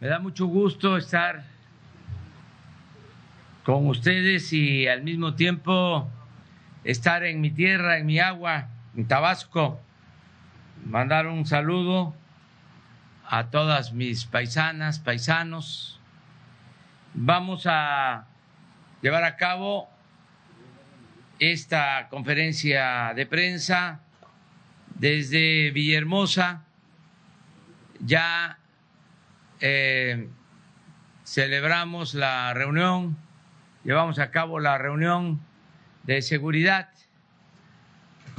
Me da mucho gusto estar con ustedes y al mismo tiempo estar en mi tierra, en mi agua, en Tabasco. Mandar un saludo a todas mis paisanas, paisanos. Vamos a llevar a cabo esta conferencia de prensa desde Villahermosa. Ya eh, celebramos la reunión, llevamos a cabo la reunión de seguridad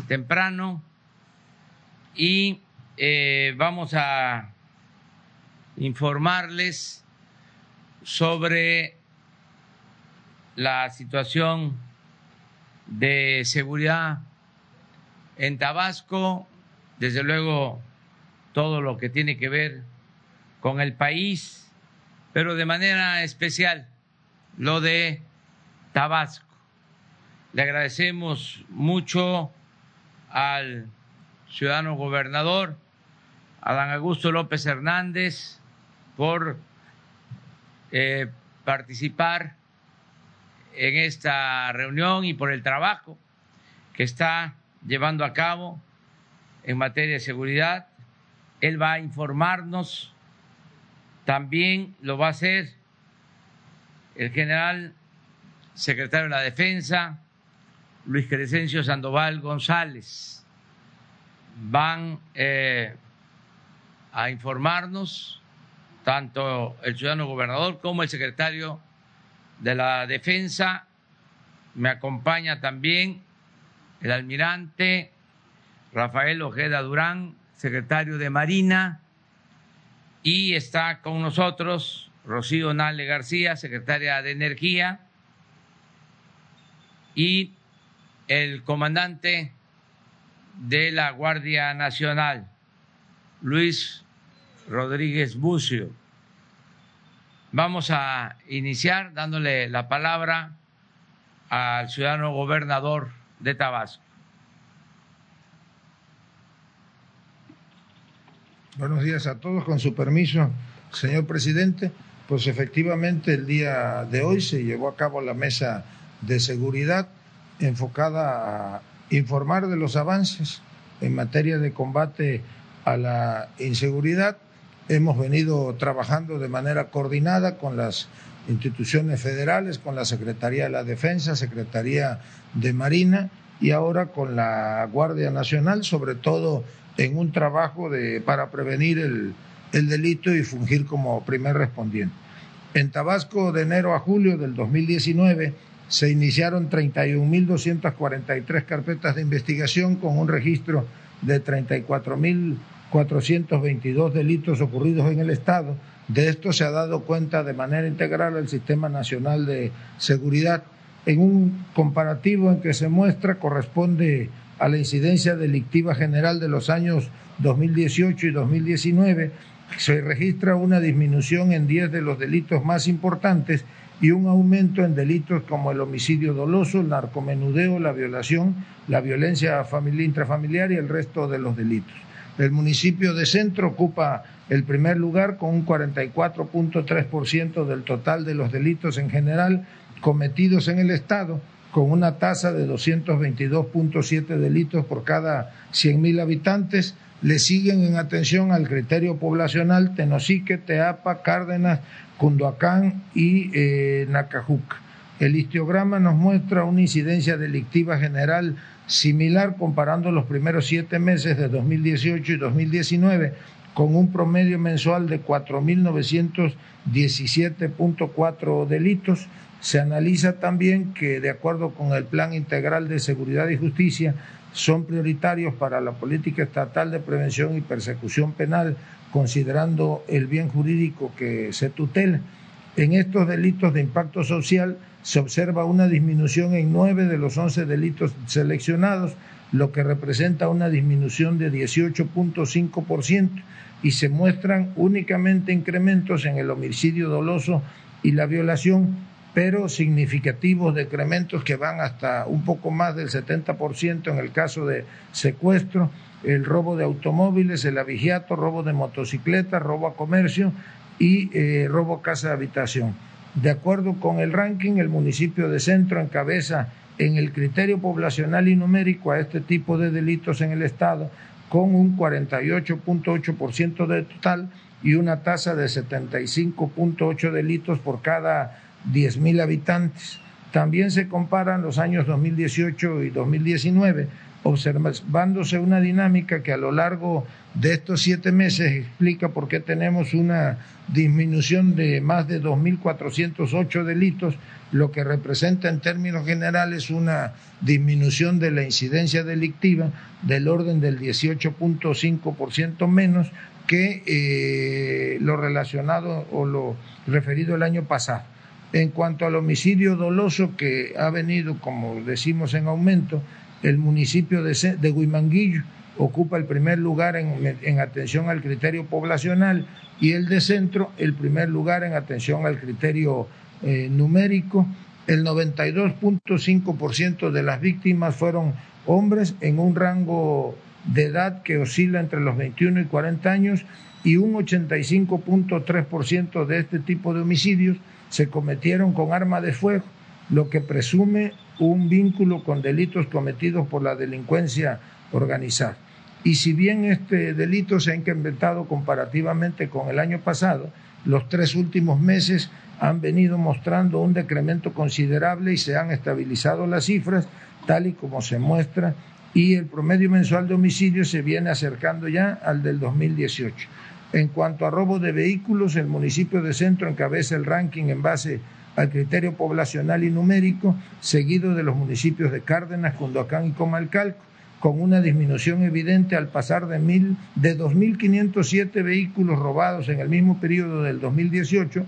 temprano y eh, vamos a informarles sobre la situación de seguridad en Tabasco, desde luego todo lo que tiene que ver con el país, pero de manera especial lo de Tabasco. Le agradecemos mucho al ciudadano gobernador, Adán Augusto López Hernández, por eh, participar en esta reunión y por el trabajo que está llevando a cabo en materia de seguridad. Él va a informarnos, también lo va a hacer el general secretario de la Defensa, Luis Crescencio Sandoval González. Van eh, a informarnos tanto el ciudadano gobernador como el secretario de la Defensa. Me acompaña también el almirante Rafael Ojeda Durán, secretario de Marina, y está con nosotros Rocío Nale García, secretaria de Energía, y el comandante de la Guardia Nacional, Luis Rodríguez Bucio. Vamos a iniciar dándole la palabra al ciudadano gobernador de Tabasco. Buenos días a todos, con su permiso, señor presidente. Pues efectivamente el día de hoy se llevó a cabo la mesa de seguridad enfocada a informar de los avances en materia de combate a la inseguridad. Hemos venido trabajando de manera coordinada con las instituciones federales, con la Secretaría de la Defensa, Secretaría de Marina y ahora con la Guardia Nacional, sobre todo en un trabajo de, para prevenir el, el delito y fungir como primer respondiente. En Tabasco, de enero a julio del 2019, se iniciaron 31.243 carpetas de investigación con un registro de 34.422 delitos ocurridos en el Estado. De esto se ha dado cuenta de manera integral el Sistema Nacional de Seguridad. En un comparativo en que se muestra corresponde a la incidencia delictiva general de los años 2018 y 2019, se registra una disminución en 10 de los delitos más importantes y un aumento en delitos como el homicidio doloso, el narcomenudeo, la violación, la violencia familiar, intrafamiliar y el resto de los delitos. El municipio de Centro ocupa el primer lugar con un 44.3% del total de los delitos en general cometidos en el Estado, con una tasa de 222.7 delitos por cada 100.000 habitantes. Le siguen en atención al criterio poblacional Tenosique, Teapa, Cárdenas, Cunduacán y eh. El histiograma nos muestra una incidencia delictiva general similar comparando los primeros siete meses de 2018 y 2019 con un promedio mensual de 4.917.4 delitos. Se analiza también que, de acuerdo con el Plan Integral de Seguridad y Justicia, son prioritarios para la política estatal de prevención y persecución penal considerando el bien jurídico que se tutela. En estos delitos de impacto social se observa una disminución en nueve de los once delitos seleccionados, lo que representa una disminución de 18.5% y se muestran únicamente incrementos en el homicidio doloso y la violación, pero significativos decrementos que van hasta un poco más del 70% en el caso de secuestro el robo de automóviles, el avigiato, robo de motocicletas, robo a comercio y eh, robo casa de habitación. De acuerdo con el ranking, el municipio de Centro encabeza en el criterio poblacional y numérico a este tipo de delitos en el Estado con un 48.8% de total y una tasa de 75.8 delitos por cada 10.000 habitantes. También se comparan los años 2018 y 2019, observándose una dinámica que a lo largo de estos siete meses explica por qué tenemos una disminución de más de 2.408 delitos, lo que representa en términos generales una disminución de la incidencia delictiva del orden del 18.5% menos que eh, lo relacionado o lo referido el año pasado. En cuanto al homicidio doloso que ha venido, como decimos, en aumento, el municipio de, de Huimanguillo ocupa el primer lugar en, atención al criterio poblacional y el de centro el primer lugar en atención al criterio eh, numérico. El 92.5% de las víctimas fueron hombres en un rango de edad que oscila entre los 21 y 40 años y un 85.3% de este tipo de homicidios se cometieron con arma de fuego, lo que presume un vínculo con delitos cometidos por la delincuencia organizada. Y si bien este delito se ha incrementado comparativamente con el año pasado, los tres últimos meses han venido mostrando un decremento considerable y se han estabilizado las cifras, tal y como se muestra, y el promedio mensual de homicidios se viene acercando ya al del 2018. En cuanto a robo de vehículos, el municipio de Centro encabeza el ranking en base al criterio poblacional y numérico, seguido de los municipios de Cárdenas, Cunduacán y Comalcalco, con una disminución evidente al pasar de, mil, de 2.507 vehículos robados en el mismo periodo del 2018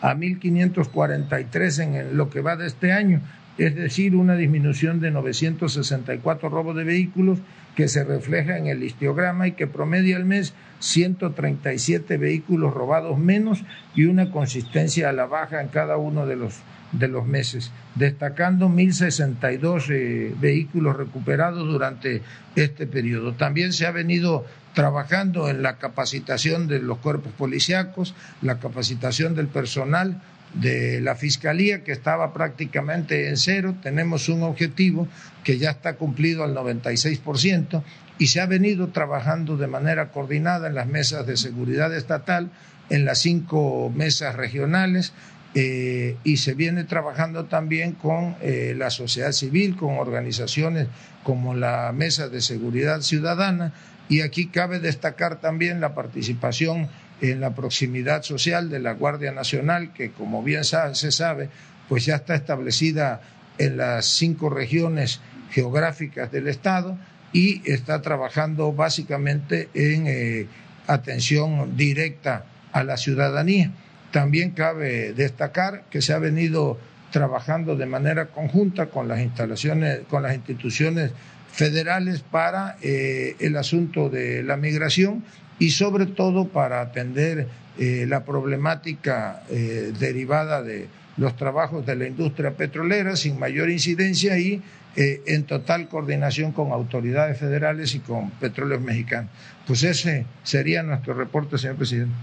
a 1.543 en lo que va de este año, es decir, una disminución de 964 robos de vehículos que se refleja en el histiograma y que promedia al mes 137 vehículos robados menos y una consistencia a la baja en cada uno de los, de los meses, destacando 1.062 eh, vehículos recuperados durante este periodo. También se ha venido trabajando en la capacitación de los cuerpos policíacos, la capacitación del personal, de la Fiscalía, que estaba prácticamente en cero. Tenemos un objetivo que ya está cumplido al 96% y se ha venido trabajando de manera coordinada en las mesas de seguridad estatal, en las cinco mesas regionales. Eh, y se viene trabajando también con eh, la sociedad civil, con organizaciones como la Mesa de Seguridad Ciudadana, y aquí cabe destacar también la participación en la proximidad social de la Guardia Nacional, que como bien se sabe, pues ya está establecida en las cinco regiones geográficas del Estado y está trabajando básicamente en eh, atención directa a la ciudadanía. También cabe destacar que se ha venido trabajando de manera conjunta con las instalaciones, con las instituciones federales para eh, el asunto de la migración y sobre todo para atender eh, la problemática eh, derivada de los trabajos de la industria petrolera sin mayor incidencia y eh, en total coordinación con autoridades federales y con petróleos mexicanos. Pues ese sería nuestro reporte, señor presidente.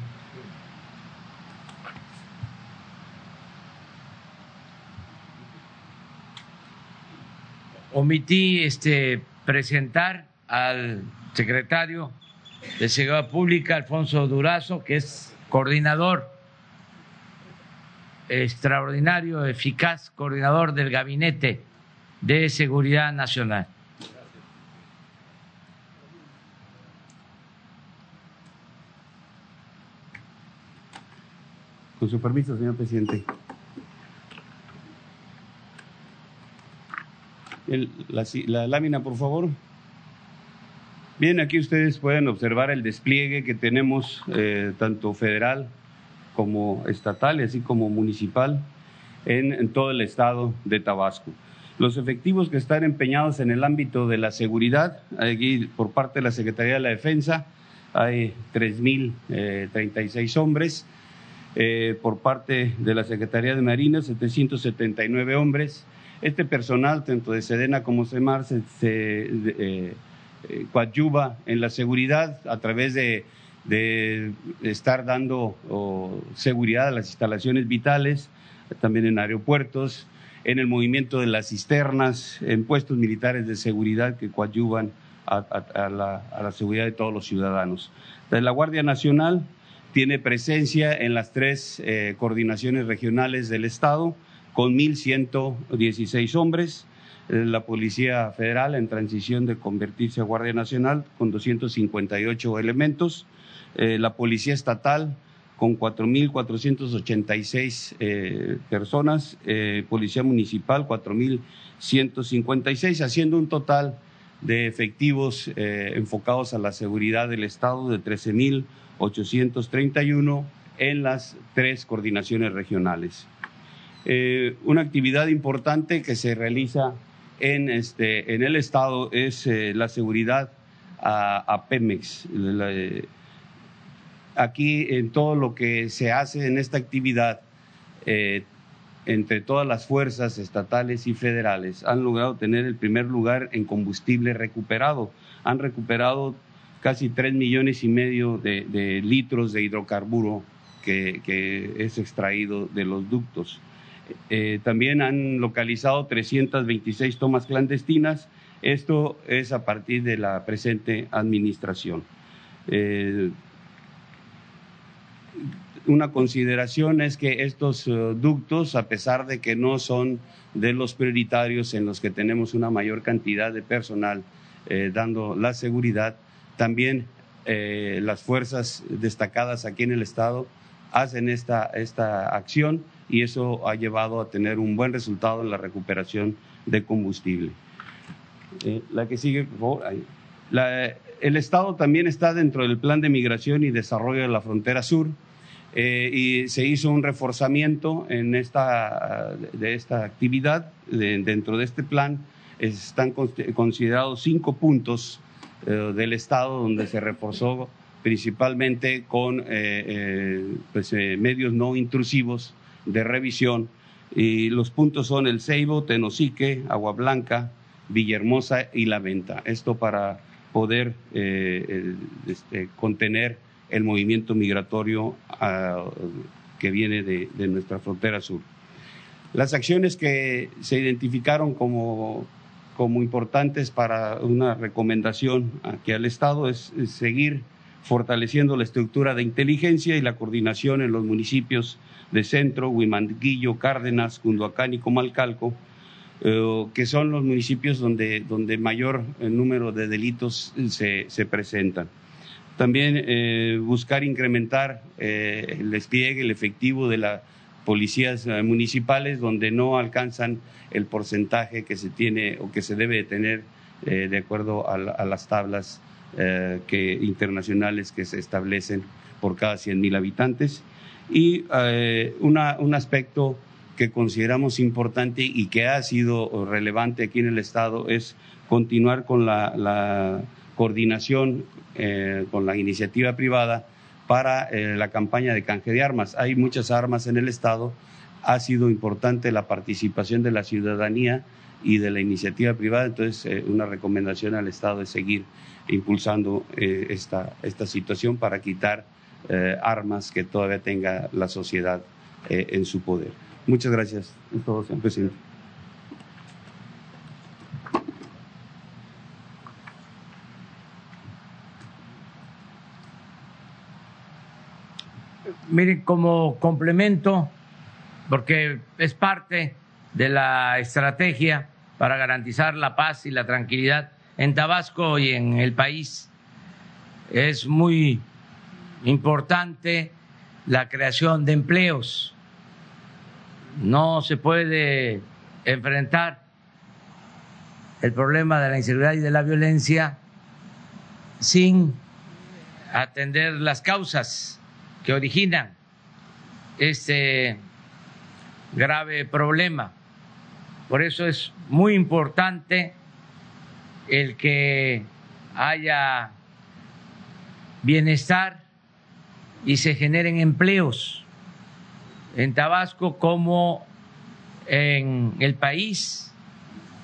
Omití este, presentar al secretario de Seguridad Pública, Alfonso Durazo, que es coordinador extraordinario, eficaz, coordinador del Gabinete de Seguridad Nacional. Con su permiso, señor presidente. la lámina, por favor. Bien, aquí ustedes pueden observar el despliegue que tenemos eh, tanto federal como estatal, así como municipal, en, todo el estado de Tabasco. Los efectivos que están empeñados en el ámbito de la seguridad, aquí por parte de la Secretaría de la Defensa, hay 3.036 eh, hombres. Eh, por parte de la Secretaría de Marina, 779 hombres. Este personal, tanto de Sedena como Semar, se, coadyuva en la seguridad a través de estar dando seguridad a las instalaciones vitales, también en aeropuertos, en el movimiento de las cisternas, en puestos militares de seguridad que coadyuvan a, la, seguridad de todos los ciudadanos. la Guardia Nacional tiene presencia en las tres eh, coordinaciones regionales del Estado con 1.116 hombres, eh, la Policía Federal en transición de convertirse a Guardia Nacional con 258 elementos, eh, la Policía Estatal con 4.486 eh, personas, Policía Municipal 4.156, haciendo un total de efectivos enfocados a la seguridad del Estado de 13.831 en las tres coordinaciones regionales. una actividad importante que se realiza en, este, en el Estado es eh, la seguridad a, Pemex. aquí en todo lo que se hace en esta actividad, eh, entre todas las fuerzas estatales y federales, han logrado tener el primer lugar en combustible recuperado. Han recuperado casi tres millones y medio de, litros de hidrocarburo que es extraído de los ductos. Eh, también han localizado 326 tomas clandestinas. Esto es a partir de la presente administración. Eh, una consideración es que estos eh, ductos, a pesar de que no son de los prioritarios en los que tenemos una mayor cantidad de personal dando la seguridad, también las fuerzas destacadas aquí en el Estado hacen esta, esta acción y eso ha llevado a tener un buen resultado en la recuperación de combustible. Eh, la que sigue, por favor. el Estado también está dentro del Plan de Migración y Desarrollo de la Frontera Sur eh, y se hizo un reforzamiento en esta, de esta actividad. dentro de este plan están considerados cinco puntos eh, del Estado donde se reforzó principalmente con pues, medios no intrusivos de revisión y los puntos son el Ceibo, Tenosique, Agua Blanca, Villahermosa y La Venta. Esto para poder eh, este, contener el movimiento migratorio ah, que viene de, nuestra frontera sur. Las acciones que se identificaron como, como importantes para una recomendación aquí al Estado es seguir fortaleciendo la estructura de inteligencia y la coordinación en los municipios de Centro, Huimanguillo, Cárdenas, Cunduacán y Comalcalco, eh, que son los municipios donde, donde mayor eh, número de delitos se, se presentan. También eh, buscar incrementar el despliegue, el efectivo de las policías municipales, donde no alcanzan el porcentaje que se tiene o que se debe de tener de acuerdo a las tablas eh, que, internacionales que se establecen por cada 100.000 habitantes. Y eh, un aspecto que consideramos importante y que ha sido relevante aquí en el Estado es continuar con la, coordinación eh, con la iniciativa privada para la campaña de canje de armas. Hay muchas armas en el Estado, ha sido importante la participación de la ciudadanía y de la iniciativa privada, entonces una recomendación al Estado es seguir impulsando eh, esta, esta situación para quitar eh, armas que todavía tenga la sociedad eh, en su poder. Muchas gracias a todos, señor presidente. Miren, como complemento, porque es parte de la estrategia para garantizar la paz y la tranquilidad en Tabasco y en el país. Es muy importante la creación de empleos. No se puede enfrentar el problema de la inseguridad y de la violencia sin atender las causas que originan este grave problema. Por eso es muy importante el que haya bienestar y se generen empleos en Tabasco como en el país,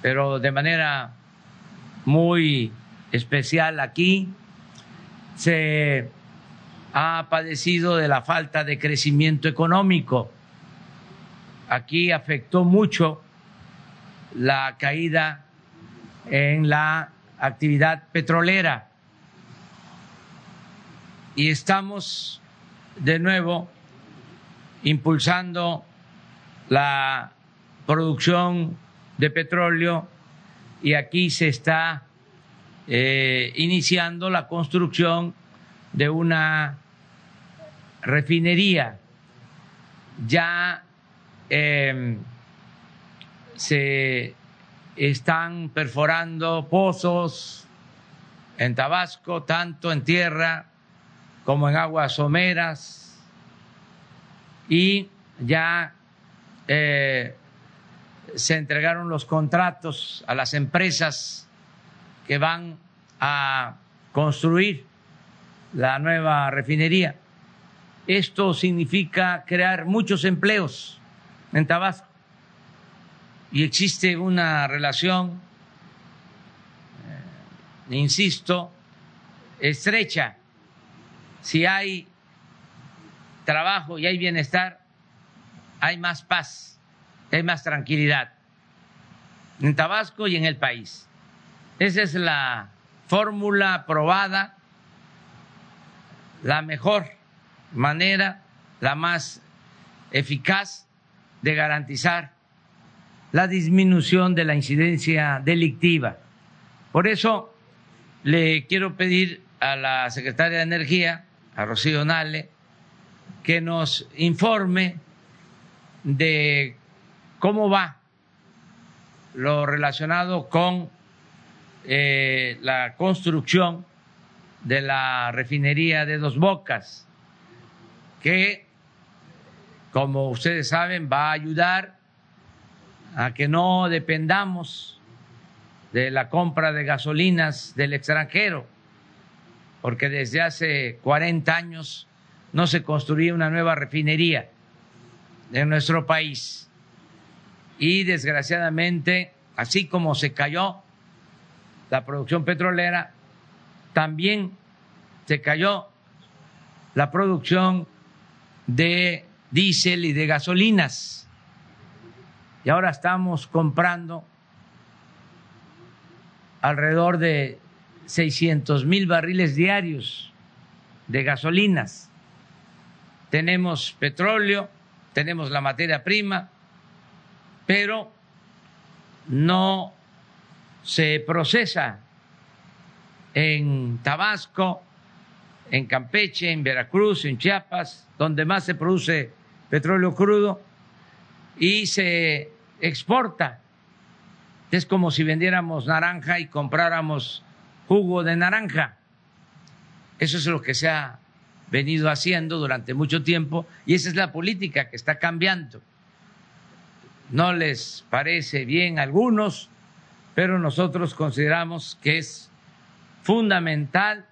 pero de manera muy especial aquí. Se ha padecido de la falta de crecimiento económico. Aquí afectó mucho la caída en la actividad petrolera y estamos de nuevo impulsando la producción de petróleo y aquí se está eh, iniciando la construcción de una refinería. Ya em, se están perforando pozos en Tabasco, tanto en tierra como en aguas someras, y ya eh, se entregaron los contratos a las empresas que van a construir la nueva refinería. Esto significa crear muchos empleos en Tabasco y existe una relación, eh, insisto, estrecha. Si hay trabajo y hay bienestar, hay más paz, hay más tranquilidad en Tabasco y en el país. Esa es la fórmula probada, la mejor manera, la más eficaz de garantizar la disminución de la incidencia delictiva. Por eso le quiero pedir a la secretaria de Energía, a Rocío Nale, que nos informe de cómo va lo relacionado con eh, la construcción de la refinería de Dos Bocas, que, como ustedes saben, va a ayudar a que no dependamos de la compra de gasolinas del extranjero, porque desde hace 40 años no se construía una nueva refinería en nuestro país. Y desgraciadamente, así como se cayó la producción petrolera, también se cayó la producción de diésel y de gasolinas. Y ahora estamos comprando alrededor de 600 mil barriles diarios de gasolinas. Tenemos petróleo, tenemos la materia prima, pero no se procesa en Tabasco, en Campeche, en Veracruz, en Chiapas, donde más se produce petróleo crudo y se exporta. Es como si vendiéramos naranja y compráramos jugo de naranja. Eso es lo que se ha venido haciendo durante mucho tiempo y esa es la política que está cambiando. No les parece bien a algunos, pero nosotros consideramos que es fundamental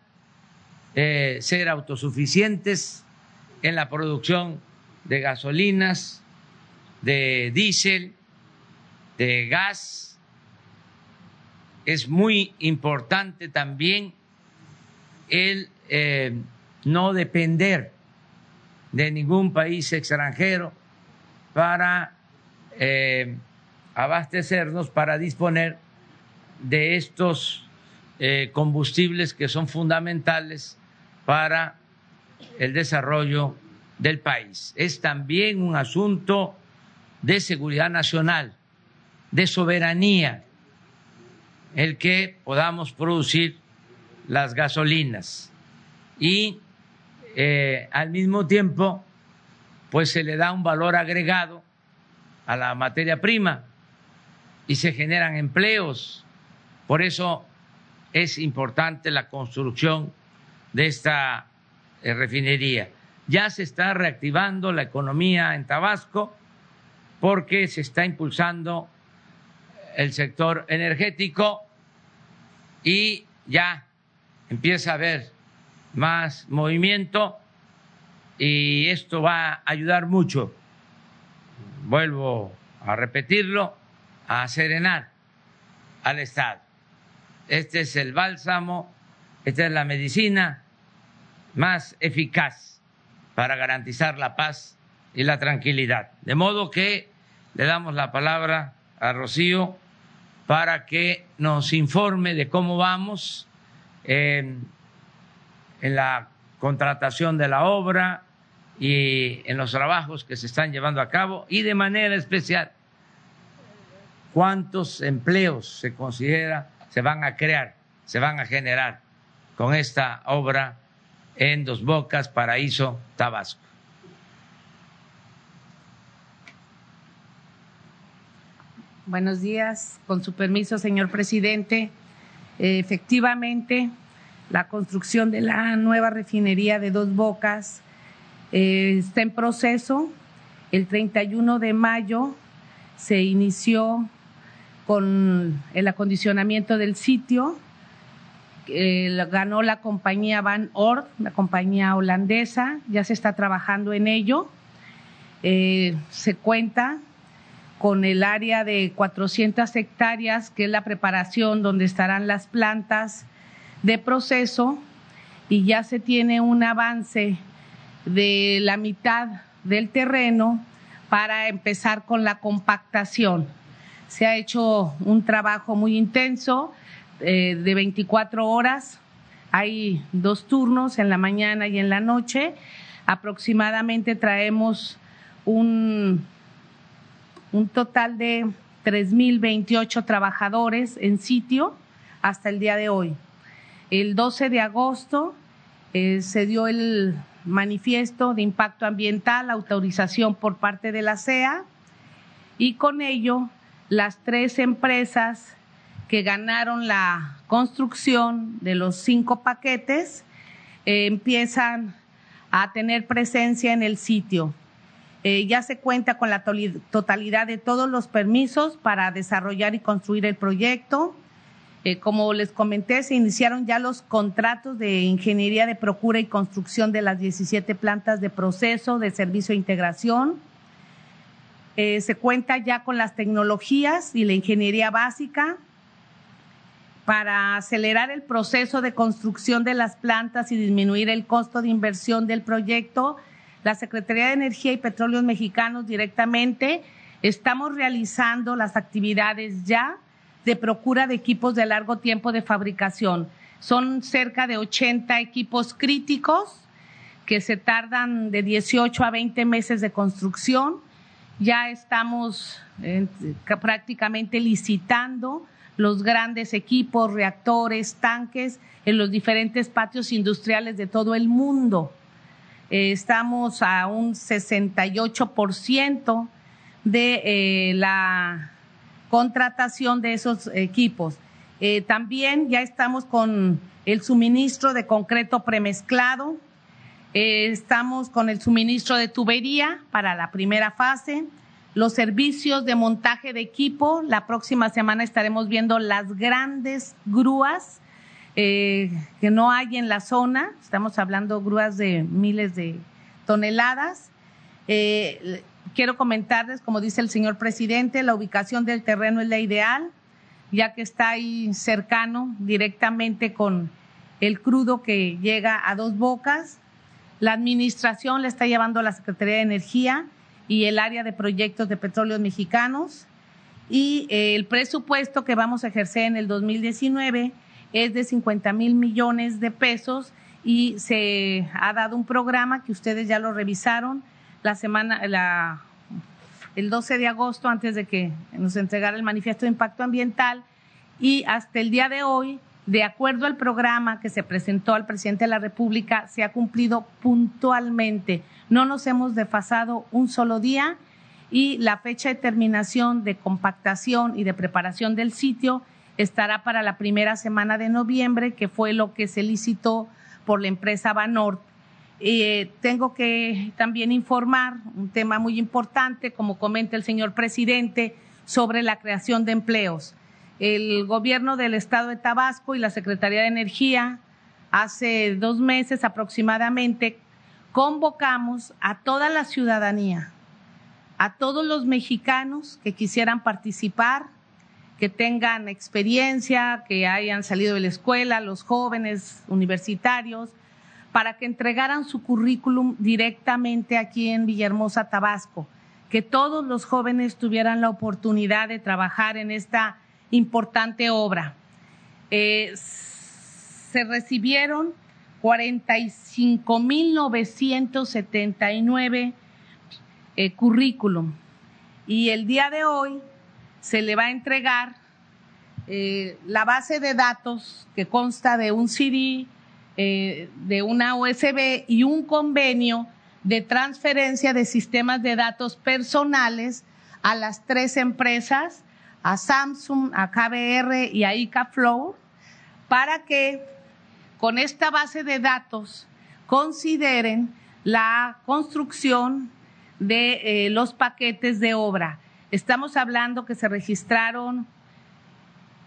eh, ser autosuficientes en la producción de gasolinas, de diésel, de gas. Es muy importante también el eh, no depender de ningún país extranjero para eh, abastecernos, para disponer de estos eh, combustibles que son fundamentales para el desarrollo del país. Es también un asunto de seguridad nacional, de soberanía, el que podamos producir las gasolinas y eh, al mismo tiempo pues se le da un valor agregado a la materia prima y se generan empleos. Por eso es importante la construcción de esta eh, refinería. Ya se está reactivando la economía en Tabasco porque se está impulsando el sector energético y ya empieza a haber más movimiento y esto va a ayudar mucho, vuelvo a repetirlo, a serenar al Estado. Este es el bálsamo, esta es la medicina más eficaz para garantizar la paz y la tranquilidad. De modo que le damos la palabra a Rocío para que nos informe de cómo vamos en, en la contratación de la obra y en los trabajos que se están llevando a cabo y de manera especial cuántos empleos se considera se van a crear, se van a generar con esta obra en Dos Bocas, Paraíso, Tabasco. Buenos días, con su permiso, señor presidente. Efectivamente, la construcción de la nueva refinería de Dos Bocas eh, está en proceso. El 31 de mayo se inició con el acondicionamiento del sitio. ganó la compañía Van Oort, la compañía holandesa, ya se está trabajando en ello. Eh, se cuenta con el área de 400 hectáreas, que es la preparación donde estarán las plantas de proceso, y ya se tiene un avance de la mitad del terreno para empezar con la compactación se ha hecho un trabajo muy intenso eh, de 24 horas. Hay dos turnos en la mañana y en la noche. Aproximadamente traemos un, un total de 3.028 trabajadores en sitio hasta el día de hoy. El 12 de agosto eh, se dio el manifiesto de impacto ambiental, autorización por parte de la CEA, y con ello las tres empresas que ganaron la construcción de los cinco paquetes eh, empiezan a tener presencia en el sitio. Eh, ya se cuenta con la totalidad de todos los permisos para desarrollar y construir el proyecto. Eh, como les comenté, se iniciaron ya los contratos de ingeniería de procura y construcción de las 17 plantas de proceso de servicio e integración eh, se cuenta ya con las tecnologías y la ingeniería básica para acelerar el proceso de construcción de las plantas y disminuir el costo de inversión del proyecto. La Secretaría de Energía y Petróleos Mexicanos directamente estamos realizando las actividades ya de procura de equipos de largo tiempo de fabricación. Son cerca de 80 equipos críticos que se tardan de 18 a 20 meses de construcción ya estamos eh, prácticamente licitando los grandes equipos, reactores, tanques en los diferentes patios industriales de todo el mundo. Eh, estamos a un 68% de eh, la contratación de esos equipos. también ya estamos con el suministro de concreto premezclado, eh, estamos con el suministro de tubería para la primera fase, los servicios de montaje de equipo. La próxima semana estaremos viendo las grandes grúas eh, que no hay en la zona. Estamos hablando grúas de miles de toneladas. Eh, quiero comentarles, como dice el señor presidente, la ubicación del terreno es la ideal, ya que está ahí cercano directamente con el crudo que llega a dos bocas la administración le está llevando a la Secretaría de Energía y el área de proyectos de petróleos mexicanos. Y eh, el presupuesto que vamos a ejercer en el 2019 es de 50 mil millones de pesos y se ha dado un programa que ustedes ya lo revisaron la semana, el 12 de agosto, antes de que nos entregara el manifiesto de impacto ambiental, y hasta el día de hoy de acuerdo al programa que se presentó al presidente de la República, se ha cumplido puntualmente. No nos hemos desfasado un solo día y la fecha de terminación de compactación y de preparación del sitio estará para la primera semana de noviembre, que fue lo que se licitó por la empresa Banort. Eh, tengo que también informar un tema muy importante, como comenta el señor presidente, sobre la creación de empleos el gobierno del estado de Tabasco y la Secretaría de Energía hace dos meses aproximadamente convocamos a toda la ciudadanía, a todos los mexicanos que quisieran participar, que tengan experiencia, que hayan salido de la escuela, los jóvenes universitarios, para que entregaran su currículum directamente aquí en Villahermosa, Tabasco, que todos los jóvenes tuvieran la oportunidad de trabajar en esta importante obra. Eh, se recibieron 45.979 eh, currículum y el día de hoy se le va a entregar eh, la base de datos que consta de un CD, eh, de una USB y un convenio de transferencia de sistemas de datos personales a las tres empresas, a Samsung, a KBR y a ICAFlow, para que con esta base de datos consideren la construcción de eh, los paquetes de obra. Estamos hablando que se registraron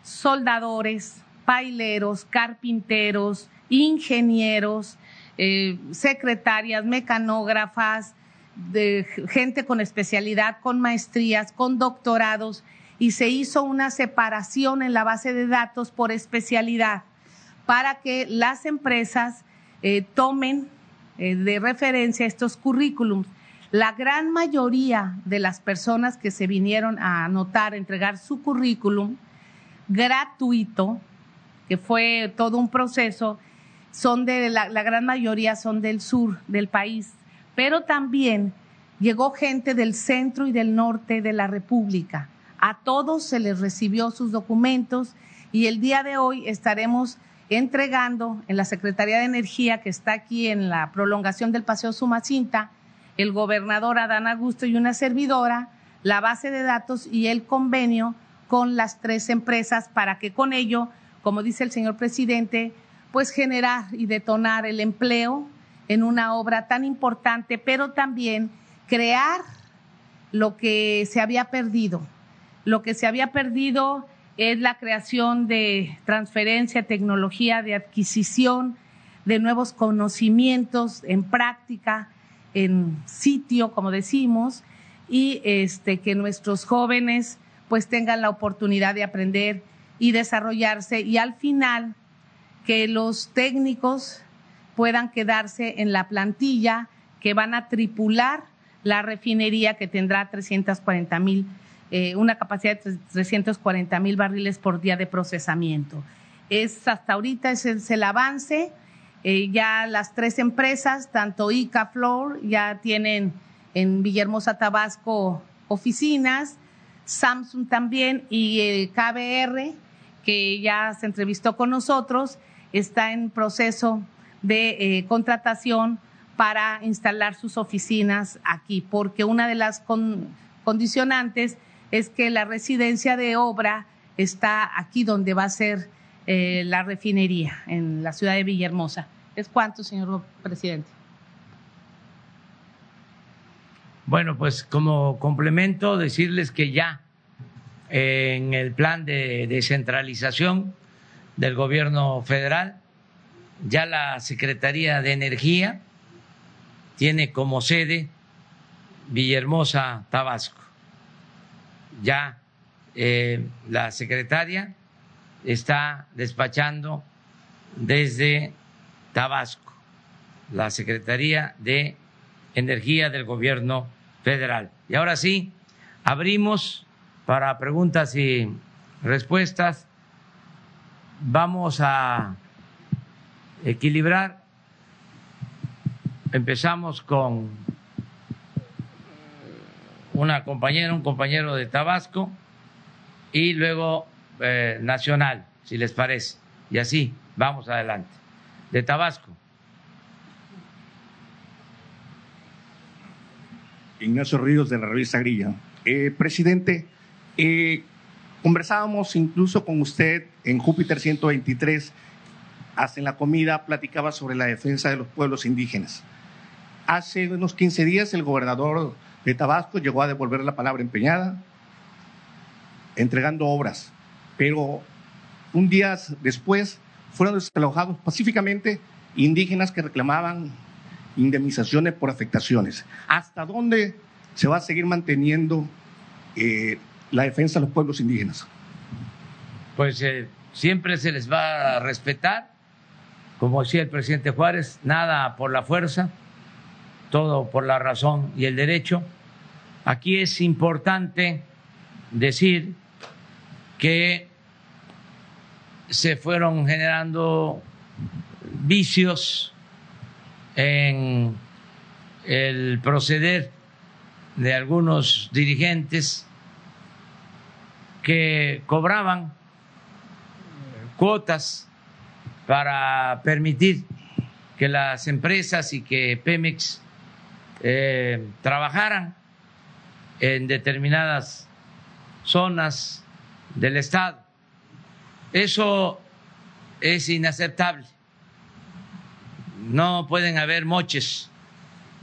soldadores, paileros, carpinteros, ingenieros, eh, secretarias, mecanógrafas, gente con especialidad, con maestrías, con doctorados, y se hizo una separación en la base de datos por especialidad para que las empresas eh, tomen eh, de referencia estos currículums. La gran mayoría de las personas que se vinieron a anotar, a entregar su currículum gratuito, que fue todo un proceso, son de la, la gran mayoría son del sur del país, pero también llegó gente del centro y del norte de la República. A todos se les recibió sus documentos y el día de hoy estaremos entregando en la Secretaría de Energía, que está aquí en la prolongación del Paseo Sumacinta, el gobernador Adán Augusto y una servidora, la base de datos y el convenio con las tres empresas para que con ello, como dice el señor presidente, pues generar y detonar el empleo en una obra tan importante, pero también crear lo que se había perdido. Lo que se había perdido es la creación de transferencia, tecnología, de adquisición de nuevos conocimientos en práctica, en sitio, como decimos, y este, que nuestros jóvenes pues tengan la oportunidad de aprender y desarrollarse y al final que los técnicos puedan quedarse en la plantilla que van a tripular la refinería que tendrá 340 mil eh, una capacidad de 340 mil barriles por día de procesamiento. Es hasta ahorita es el, avance. Eh, ya las tres empresas, tanto ICA Floor, ya tienen en Villahermosa, Tabasco, oficinas, Samsung también y el KBR, que ya se entrevistó con nosotros, está en proceso de eh, contratación para instalar sus oficinas aquí, porque una de las condicionantes es que la residencia de obra está aquí donde va a ser eh, la refinería, en la ciudad de Villahermosa. ¿Es cuánto, señor presidente? Bueno, pues como complemento, decirles que ya en el plan de descentralización del gobierno federal, ya la Secretaría de Energía tiene como sede Villahermosa, Tabasco ya eh, la secretaria está despachando desde Tabasco, la Secretaría de Energía del Gobierno Federal. Y ahora sí, abrimos para preguntas y respuestas. Vamos a equilibrar. Empezamos con una compañera, un compañero de Tabasco y luego eh, Nacional, si les parece. Y así, vamos adelante. De Tabasco. Ignacio Ríos de la revista Grilla. Eh, presidente, eh, conversábamos incluso con usted en Júpiter 123, hasta en la comida platicaba sobre la defensa de los pueblos indígenas. Hace unos 15 días el gobernador de Tabasco llegó a devolver la palabra empeñada, entregando obras, pero un día después fueron desalojados pacíficamente indígenas que reclamaban indemnizaciones por afectaciones. ¿Hasta dónde se va a seguir manteniendo eh, la defensa de los pueblos indígenas? Pues eh, siempre se les va a respetar como decía el presidente Juárez, nada por la fuerza, todo por la razón y el derecho. Aquí es importante decir que se fueron generando vicios en el proceder de algunos dirigentes que cobraban cuotas para permitir que las empresas y que Pemex eh, trabajaran en determinadas zonas del Estado. Eso es inaceptable. No pueden haber moches.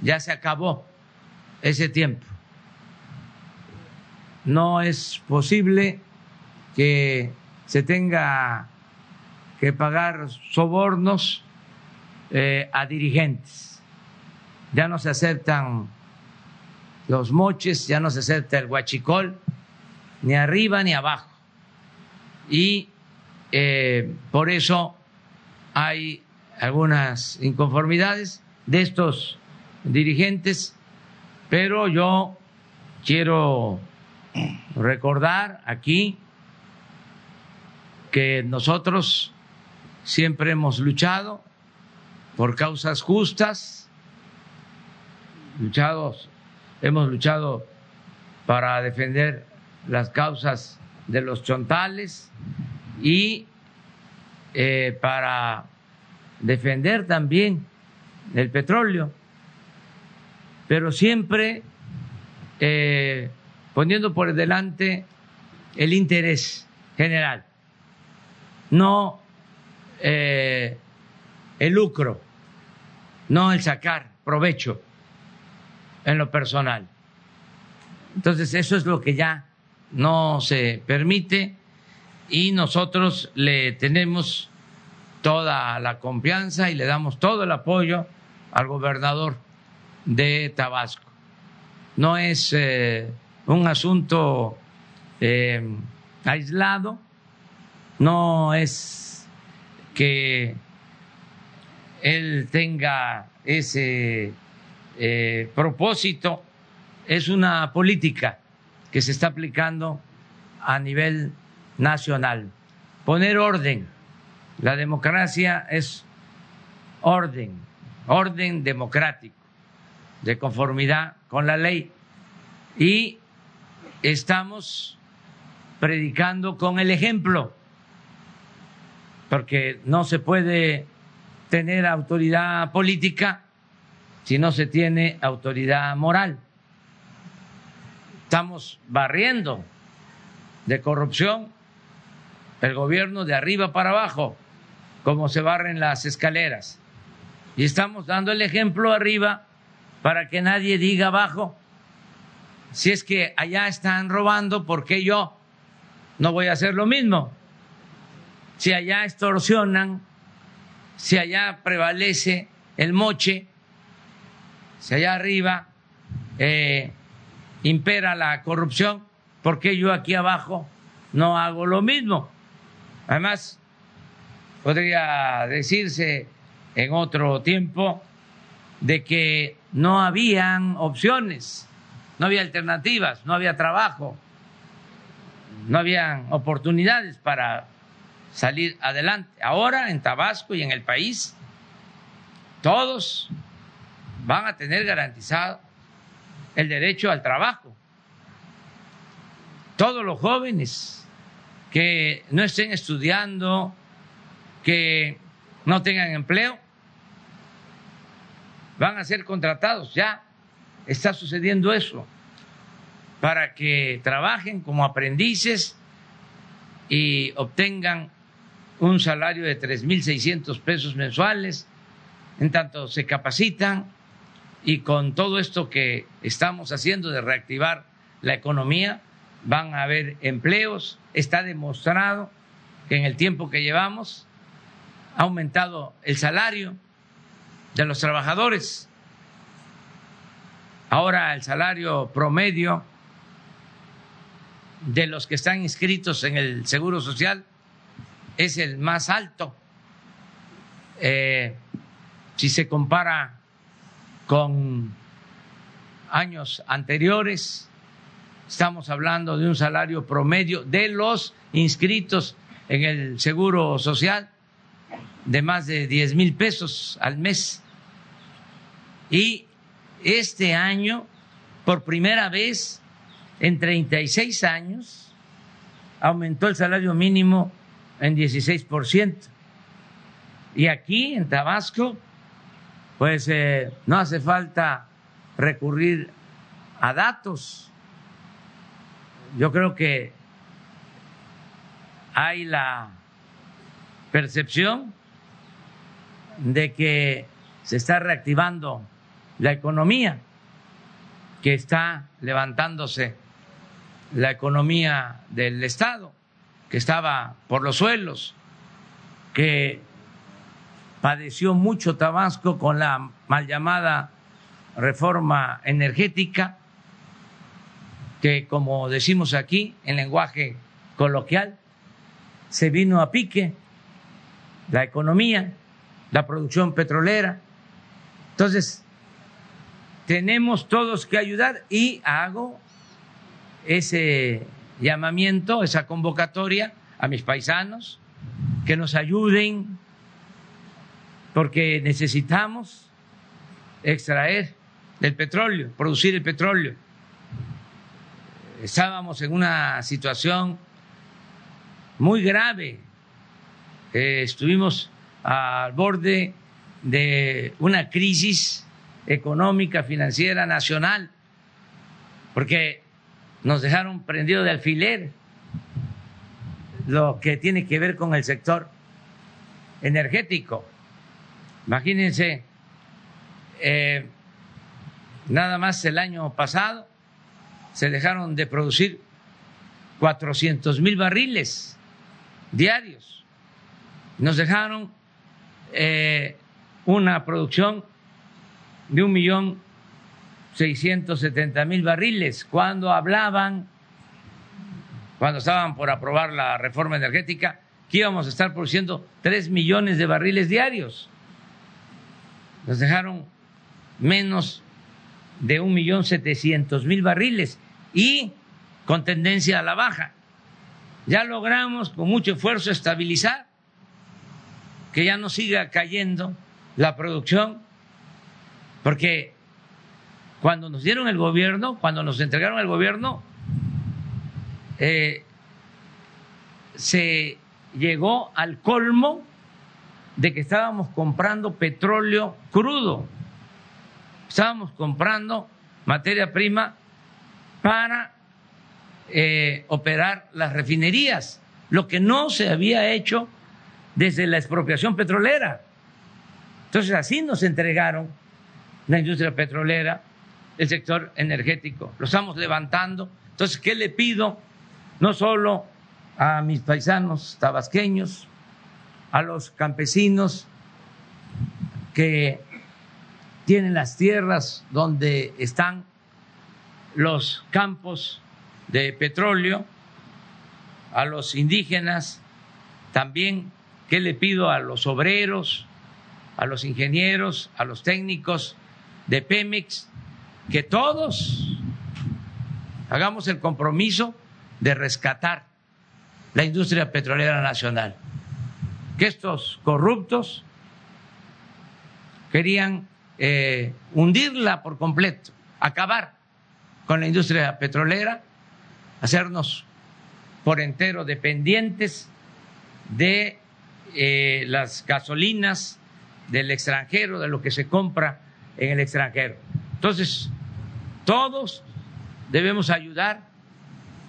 Ya se acabó ese tiempo. No es posible que se tenga que pagar sobornos eh, a dirigentes. Ya no se aceptan los moches, ya no se acepta el guachicol, ni arriba ni abajo. Y eh, por eso hay algunas inconformidades de estos dirigentes, pero yo quiero recordar aquí que nosotros siempre hemos luchado por causas justas, luchados, hemos luchado para defender las causas de los chontales y eh, para defender también el petróleo, pero siempre eh, poniendo por delante el interés general, no eh, el lucro, no el sacar provecho en lo personal. Entonces eso es lo que ya no se permite y nosotros le tenemos toda la confianza y le damos todo el apoyo al gobernador de Tabasco. No es eh, un asunto eh, aislado, no es que él tenga ese eh, propósito, es una política que se está aplicando a nivel nacional. Poner orden. La democracia es orden, orden democrático, de conformidad con la ley. Y estamos predicando con el ejemplo, porque no se puede tener autoridad política si no se tiene autoridad moral. Estamos barriendo de corrupción el gobierno de arriba para abajo, como se barren las escaleras. Y estamos dando el ejemplo arriba para que nadie diga abajo, si es que allá están robando, ¿por qué yo no voy a hacer lo mismo? Si allá extorsionan, si allá prevalece el moche, si allá arriba eh, impera la corrupción, ¿por qué yo aquí abajo no hago lo mismo? Además, podría decirse en otro tiempo de que no habían opciones, no había alternativas, no había trabajo, no habían oportunidades para salir adelante. Ahora en Tabasco y en el país, todos van a tener garantizado el derecho al trabajo. Todos los jóvenes que no estén estudiando, que no tengan empleo, van a ser contratados. Ya está sucediendo eso, para que trabajen como aprendices y obtengan un salario de 3.600 pesos mensuales, en tanto se capacitan y con todo esto que estamos haciendo de reactivar la economía, van a haber empleos, está demostrado que en el tiempo que llevamos ha aumentado el salario de los trabajadores. Ahora el salario promedio de los que están inscritos en el Seguro Social es el más alto eh, si se compara con años anteriores, estamos hablando de un salario promedio de los inscritos en el Seguro Social de más de 10 mil pesos al mes. Y este año, por primera vez en 36 años, aumentó el salario mínimo en 16%. Y aquí, en Tabasco, pues eh, no hace falta recurrir a datos. Yo creo que hay la percepción de que se está reactivando la economía, que está levantándose la economía del Estado, que estaba por los suelos, que padeció mucho Tabasco con la mal llamada reforma energética, que como decimos aquí en lenguaje coloquial, se vino a pique la economía, la producción petrolera. Entonces, tenemos todos que ayudar y hago ese llamamiento, esa convocatoria a mis paisanos, que nos ayuden, porque necesitamos extraer el petróleo, producir el petróleo. Estábamos en una situación muy grave, eh, estuvimos al borde de una crisis económica, financiera, nacional, porque nos dejaron prendido de alfiler lo que tiene que ver con el sector energético. Imagínense, eh, nada más el año pasado se dejaron de producir 400 mil barriles diarios. Nos dejaron eh, una producción de un millón setenta mil barriles. Cuando hablaban, cuando estaban por aprobar la reforma energética, que íbamos a estar produciendo tres millones de barriles diarios. Nos dejaron menos de un millón setecientos mil barriles y con tendencia a la baja. Ya logramos con mucho esfuerzo estabilizar que ya no siga cayendo la producción, porque cuando nos dieron el gobierno, cuando nos entregaron el gobierno, eh, se llegó al colmo de que estábamos comprando petróleo crudo, estábamos comprando materia prima para eh, operar las refinerías, lo que no se había hecho desde la expropiación petrolera. Entonces así nos entregaron la industria petrolera, el sector energético, lo estamos levantando. Entonces, ¿qué le pido? No solo a mis paisanos tabasqueños, a los campesinos que tienen las tierras donde están los campos de petróleo, a los indígenas, también ¿Qué le pido a los obreros, a los ingenieros, a los técnicos de Pemex? Que todos hagamos el compromiso de rescatar la industria petrolera nacional. Que estos corruptos querían eh, hundirla por completo, acabar con la industria petrolera, hacernos por entero dependientes de eh, las gasolinas del extranjero, de lo que se compra en el extranjero. Entonces, todos debemos ayudar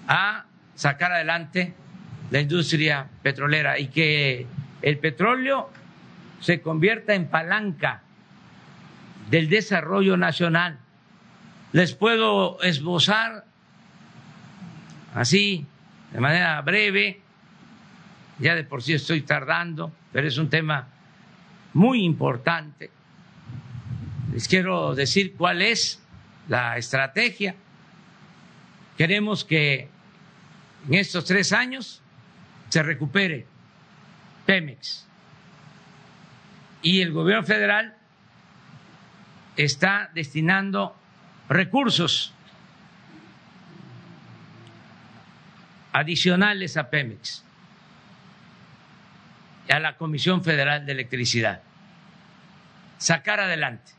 a sacar adelante la industria petrolera y que el petróleo se convierta en palanca del desarrollo nacional. Les puedo esbozar así, de manera breve, ya de por sí estoy tardando, pero es un tema muy importante. Les quiero decir cuál es la estrategia. Queremos que en estos tres años se recupere Pemex, Y el gobierno federal está destinando recursos adicionales a Pemex, a la Comisión Federal de Electricidad, sacar adelante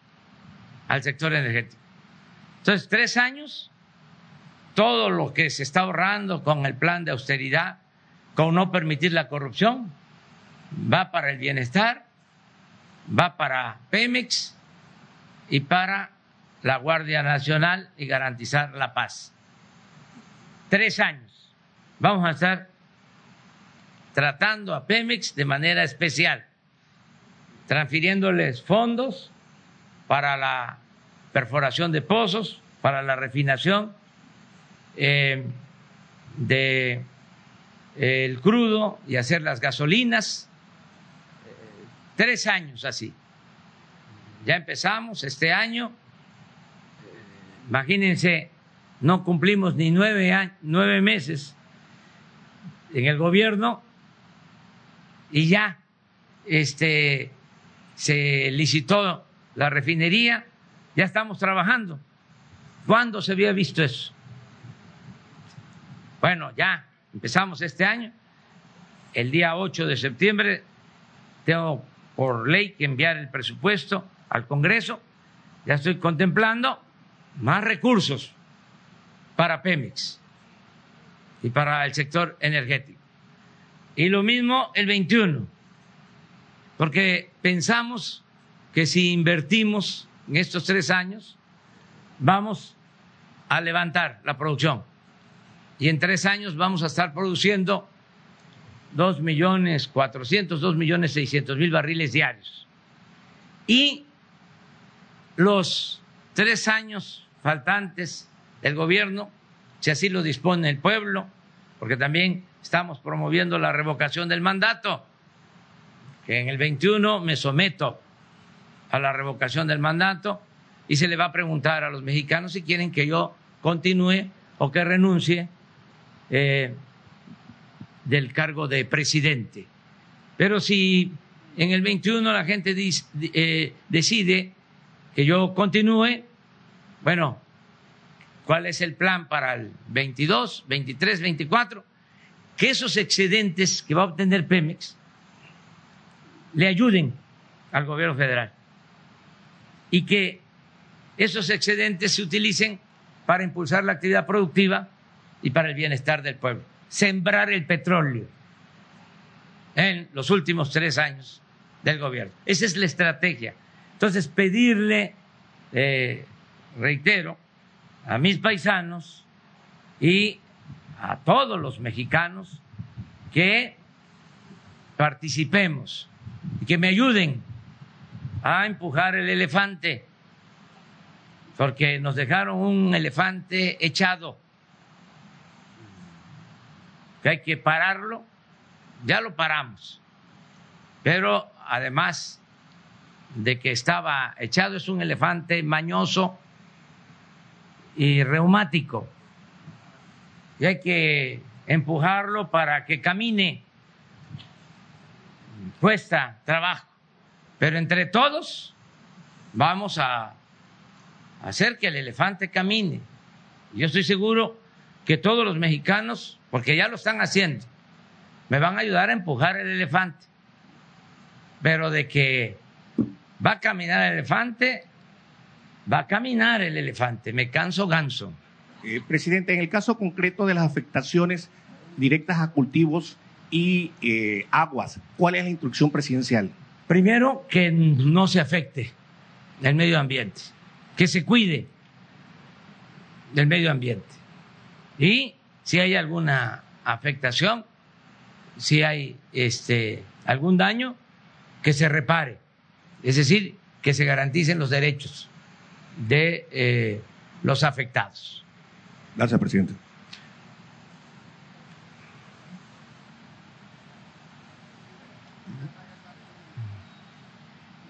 al sector energético. Entonces, tres años, todo lo que se está ahorrando con el plan de austeridad, con no permitir la corrupción, va para el bienestar, va para Pemex y para la Guardia Nacional y garantizar la paz. Tres años. Vamos a estar tratando a Pemex de manera especial, transfiriéndoles fondos para la perforación de pozos, para la refinación eh, de el crudo y hacer las gasolinas. Tres años así. Ya empezamos este año. Imagínense, no cumplimos ni nueve, nueve meses en el gobierno y ya este, se licitó la refinería, ya estamos trabajando. ¿Cuándo se había visto eso? Bueno, ya empezamos este año. El día 8 de septiembre tengo por ley que enviar el presupuesto al Congreso. Ya estoy contemplando más recursos para Pemex y para el sector energético. Y lo mismo el 21, porque pensamos que si invertimos en estos tres años, vamos a levantar la producción. Y en tres años vamos a estar produciendo dos millones cuatrocientos, dos millones seiscientos mil barriles diarios. Y los tres años faltantes del gobierno, si así lo dispone el pueblo, porque también estamos promoviendo la revocación del mandato, que en el 21 me someto a la revocación del mandato y se le va a preguntar a los mexicanos si quieren que yo continúe o que renuncie eh, del cargo de presidente. Pero si en el 21 la gente eh, decide que yo continúe, bueno, ¿cuál es el plan para el 22, 23, 24? Que esos excedentes que va a obtener Pemex le ayuden al gobierno federal y que esos excedentes se utilicen para impulsar la actividad productiva y para el bienestar del pueblo. Sembrar el petróleo en los últimos tres años del gobierno. Esa es la estrategia. Entonces, pedirle, eh, reitero, a mis paisanos y a todos los mexicanos que participemos y que me ayuden a empujar el elefante, porque nos dejaron un elefante echado, que hay que pararlo, ya lo paramos, pero además de que estaba echado, es un elefante mañoso y reumático. Y hay que empujarlo para que camine. Cuesta trabajo. Pero entre todos vamos a hacer que el elefante camine. Yo estoy seguro que todos los mexicanos, porque ya lo están haciendo, me van a ayudar a empujar el elefante. Pero de que va a caminar el elefante, va a caminar el elefante. Me canso ganso. Eh, presidente, en el caso concreto de las afectaciones directas a cultivos y eh, aguas, ¿cuál es la instrucción presidencial? Primero, que no se afecte el medio ambiente, que se cuide del medio ambiente. Y si hay alguna afectación, si hay este, algún daño, que se repare. Es decir, que se garanticen los derechos de eh, los afectados. Gracias, presidente.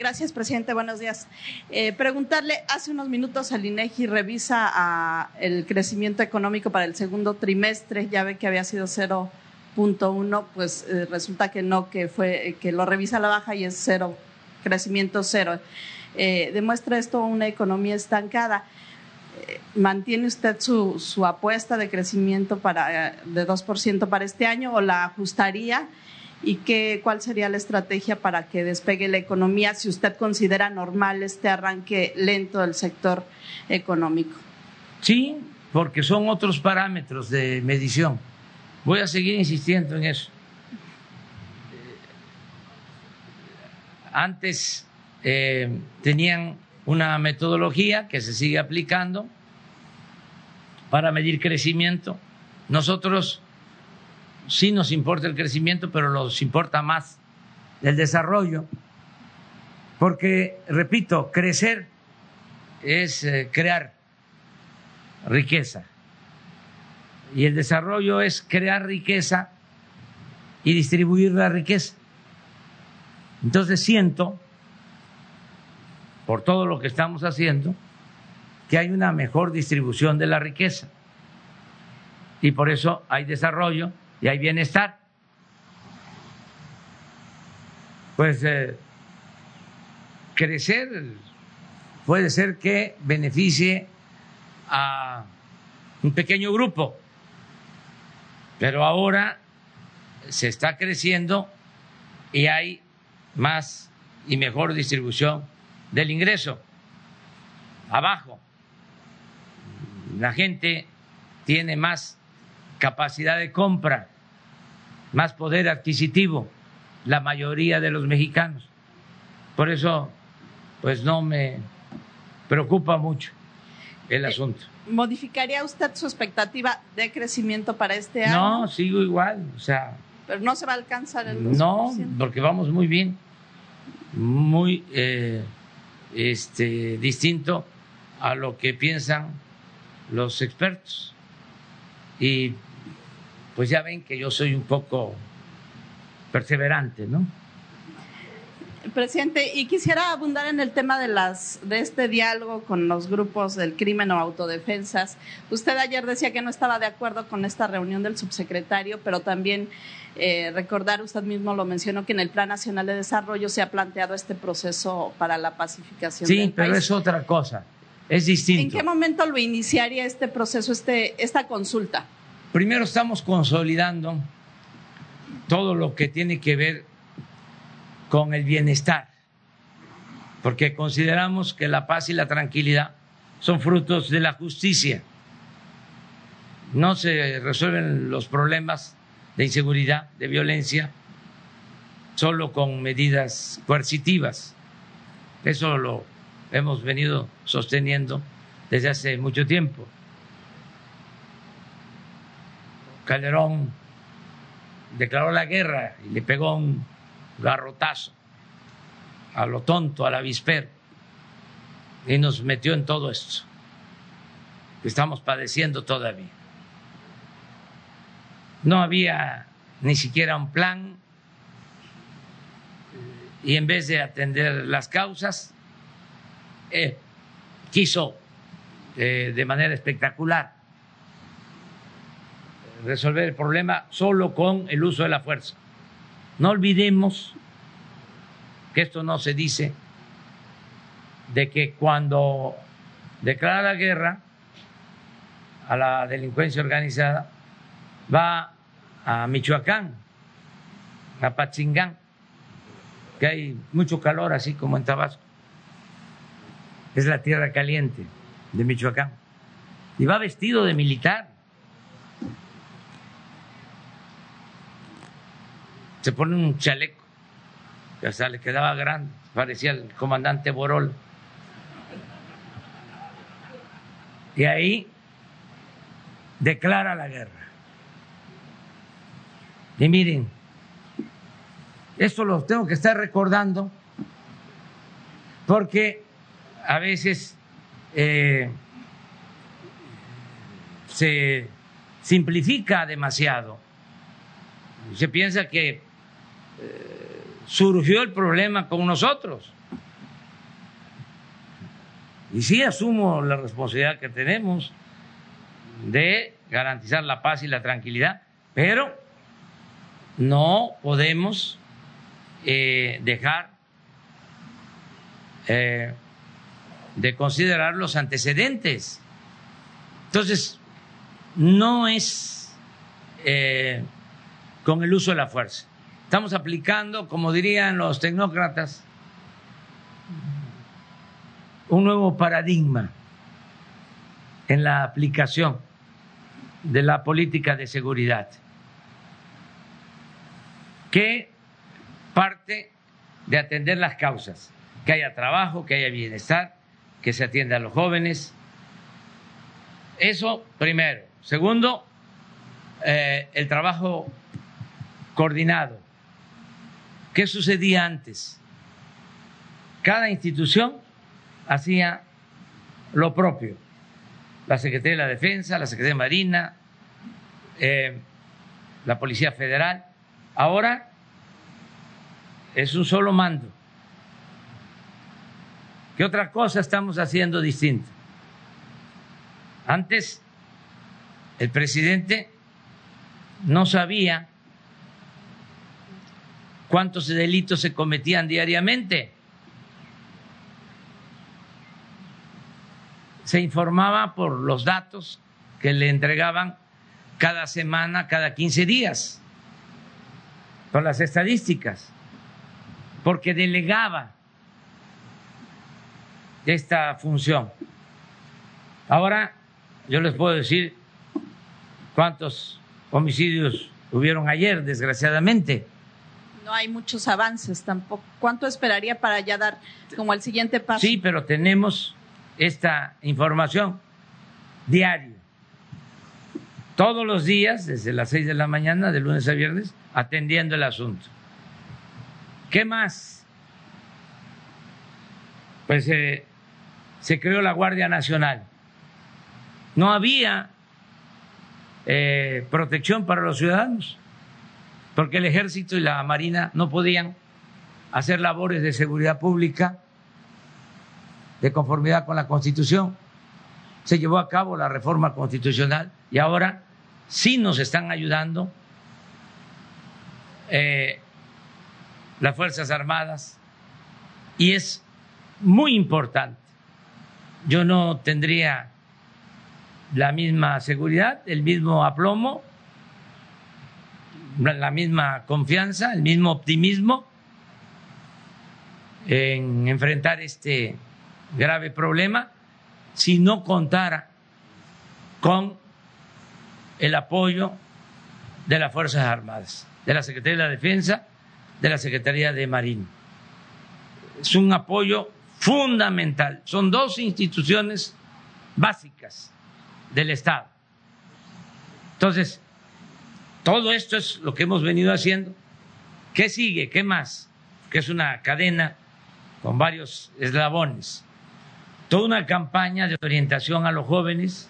Gracias, presidente. Buenos días. Eh, preguntarle, hace unos minutos el INEGI revisa a el crecimiento económico para el segundo trimestre, ya ve que había sido 0.1, pues eh, resulta que no, que fue que lo revisa a la baja y es 0 crecimiento cero. Eh, ¿Demuestra esto una economía estancada? ¿Mantiene usted su, su apuesta de crecimiento para, de 2% para este año o la ajustaría? ¿Y qué, cuál sería la estrategia para que despegue la economía si usted considera normal este arranque lento del sector económico? Sí, porque son otros parámetros de medición. Voy a seguir insistiendo en eso. Antes eh, tenían una metodología que se sigue aplicando para medir crecimiento. Nosotros sí nos importa el crecimiento, pero nos importa más el desarrollo, porque, repito, crecer es eh, crear riqueza y el desarrollo es crear riqueza y distribuir la riqueza. Entonces siento, por todo lo que estamos haciendo, que hay una mejor distribución de la riqueza. Y por eso hay desarrollo y hay bienestar. Pues eh, crecer puede ser que beneficie a un pequeño grupo, pero ahora se está creciendo y hay más y mejor distribución del ingreso. Abajo, la gente tiene más capacidad de compra más poder adquisitivo la mayoría de los mexicanos. Por eso, pues no me preocupa mucho el eh, asunto. ¿Modificaría usted su expectativa de crecimiento para este año? No, sigo igual, o sea. Pero no se va a alcanzar el 2%. No, porque vamos muy bien, muy eh, este, distinto a lo que piensan los expertos. Y pues ya ven que yo soy un poco perseverante, ¿no? Presidente, y quisiera abundar en el tema de las de este diálogo con los grupos del crimen o autodefensas. Usted ayer decía que no estaba de acuerdo con esta reunión del subsecretario, pero también eh, recordar, usted mismo lo mencionó, que en el Plan Nacional de Desarrollo se ha planteado este proceso para la pacificación. Sí, pero es otra cosa, es distinto. ¿En qué momento lo iniciaría este proceso, este, esta consulta? Primero estamos consolidando todo lo que tiene que ver con el bienestar, porque consideramos que la paz y la tranquilidad son frutos de la justicia. No se resuelven los problemas de inseguridad, de violencia, solo con medidas coercitivas. Eso lo hemos venido sosteniendo desde hace mucho tiempo. Calderón declaró la guerra y le pegó un garrotazo a lo tonto, al avispero, y nos metió en todo esto que estamos padeciendo todavía. No había ni siquiera un plan y en vez de atender las causas, eh, quiso eh, de manera espectacular resolver el problema solo con el uso de la fuerza. No olvidemos que esto no se dice de que cuando declara la guerra a la delincuencia organizada va a Michoacán, a Patzingán, que hay mucho calor así como en Tabasco. Es la tierra caliente de Michoacán. Y va vestido de militar se pone un chaleco, que hasta le quedaba grande, parecía el comandante Borol. Y ahí declara la guerra. Y miren, esto lo tengo que estar recordando porque a veces eh, se simplifica demasiado. Se piensa que surgió el problema con nosotros. Y sí asumo la responsabilidad que tenemos de garantizar la paz y la tranquilidad, pero no podemos eh, dejar eh, de considerar los antecedentes. Entonces, no es eh, con el uso de la fuerza. Estamos aplicando, como dirían los tecnócratas, un nuevo paradigma en la aplicación de la política de seguridad, que parte de atender las causas, que haya trabajo, que haya bienestar, que se atienda a los jóvenes. Eso primero. Segundo, eh, el trabajo coordinado. ¿Qué sucedía antes? Cada institución hacía lo propio. La Secretaría de la Defensa, la Secretaría de Marina, eh, la Policía Federal. Ahora es un solo mando. ¿Qué otra cosa estamos haciendo distinto? Antes el presidente no sabía cuántos delitos se cometían diariamente. Se informaba por los datos que le entregaban cada semana, cada 15 días, por las estadísticas, porque delegaba esta función. Ahora yo les puedo decir cuántos homicidios hubieron ayer, desgraciadamente. No hay muchos avances tampoco. ¿Cuánto esperaría para ya dar como el siguiente paso? Sí, pero tenemos esta información diario. Todos los días, desde las seis de la mañana, de lunes a viernes, atendiendo el asunto. ¿Qué más? Pues eh, se creó la Guardia Nacional. No había eh, protección para los ciudadanos, porque el ejército y la marina no podían hacer labores de seguridad pública de conformidad con la Constitución. Se llevó a cabo la reforma constitucional y ahora sí nos están ayudando eh, las Fuerzas Armadas y es muy importante. Yo no tendría la misma seguridad, el mismo aplomo, la misma confianza, el mismo optimismo en enfrentar este grave problema si no contara con el apoyo de las Fuerzas Armadas, de la Secretaría de la Defensa, de la Secretaría de Marina. Es un apoyo fundamental. Son dos instituciones básicas del Estado. Entonces, todo esto es lo que hemos venido haciendo. ¿Qué sigue? ¿Qué más? Que es una cadena con varios eslabones. Toda una campaña de orientación a los jóvenes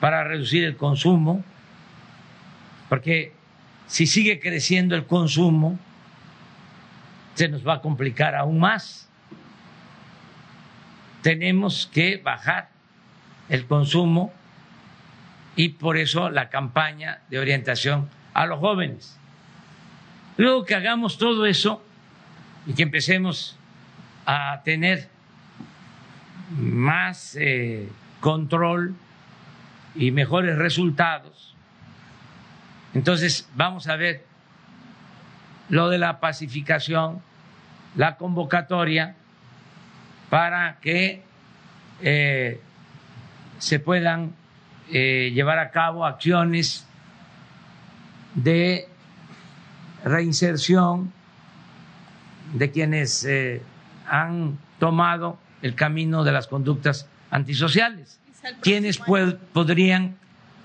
para reducir el consumo, porque si sigue creciendo el consumo, se nos va a complicar aún más. Tenemos que bajar el consumo y por eso la campaña de orientación a los jóvenes. Luego que hagamos todo eso y que empecemos a tener más eh, control y mejores resultados, entonces vamos a ver lo de la pacificación, la convocatoria para que eh, se puedan eh, llevar a cabo acciones de reinserción de quienes eh, han tomado el camino de las conductas antisociales. Quienes podrían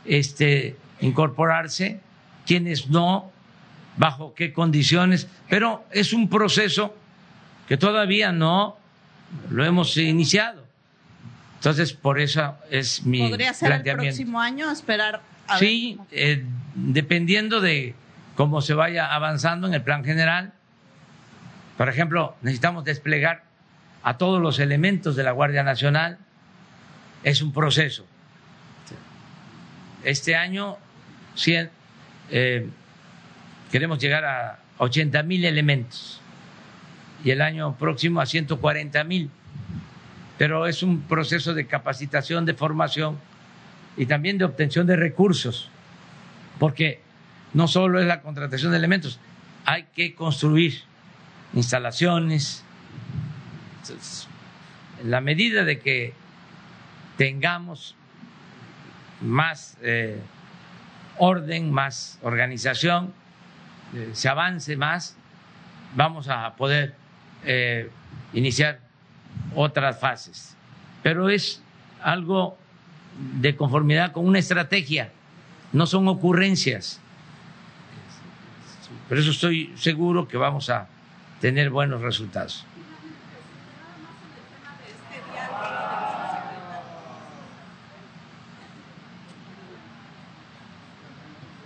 este, incorporarse, quienes no, bajo qué condiciones, pero es un proceso que todavía no lo hemos iniciado. Entonces, por eso es mi ¿Podría ser el próximo año esperar? A sí, eh, dependiendo de cómo se vaya avanzando en el plan general. Por ejemplo, necesitamos desplegar a todos los elementos de la Guardia Nacional. Es un proceso. Este año eh, queremos llegar a 80 mil elementos y el año próximo a 140 mil pero es un proceso de capacitación, de formación y también de obtención de recursos, porque no solo es la contratación de elementos, hay que construir instalaciones. En la medida de que tengamos más eh, orden, más organización, eh, se avance más, vamos a poder eh, iniciar otras fases. Pero es algo de conformidad con una estrategia, no son ocurrencias. Por eso estoy seguro que vamos a tener buenos resultados.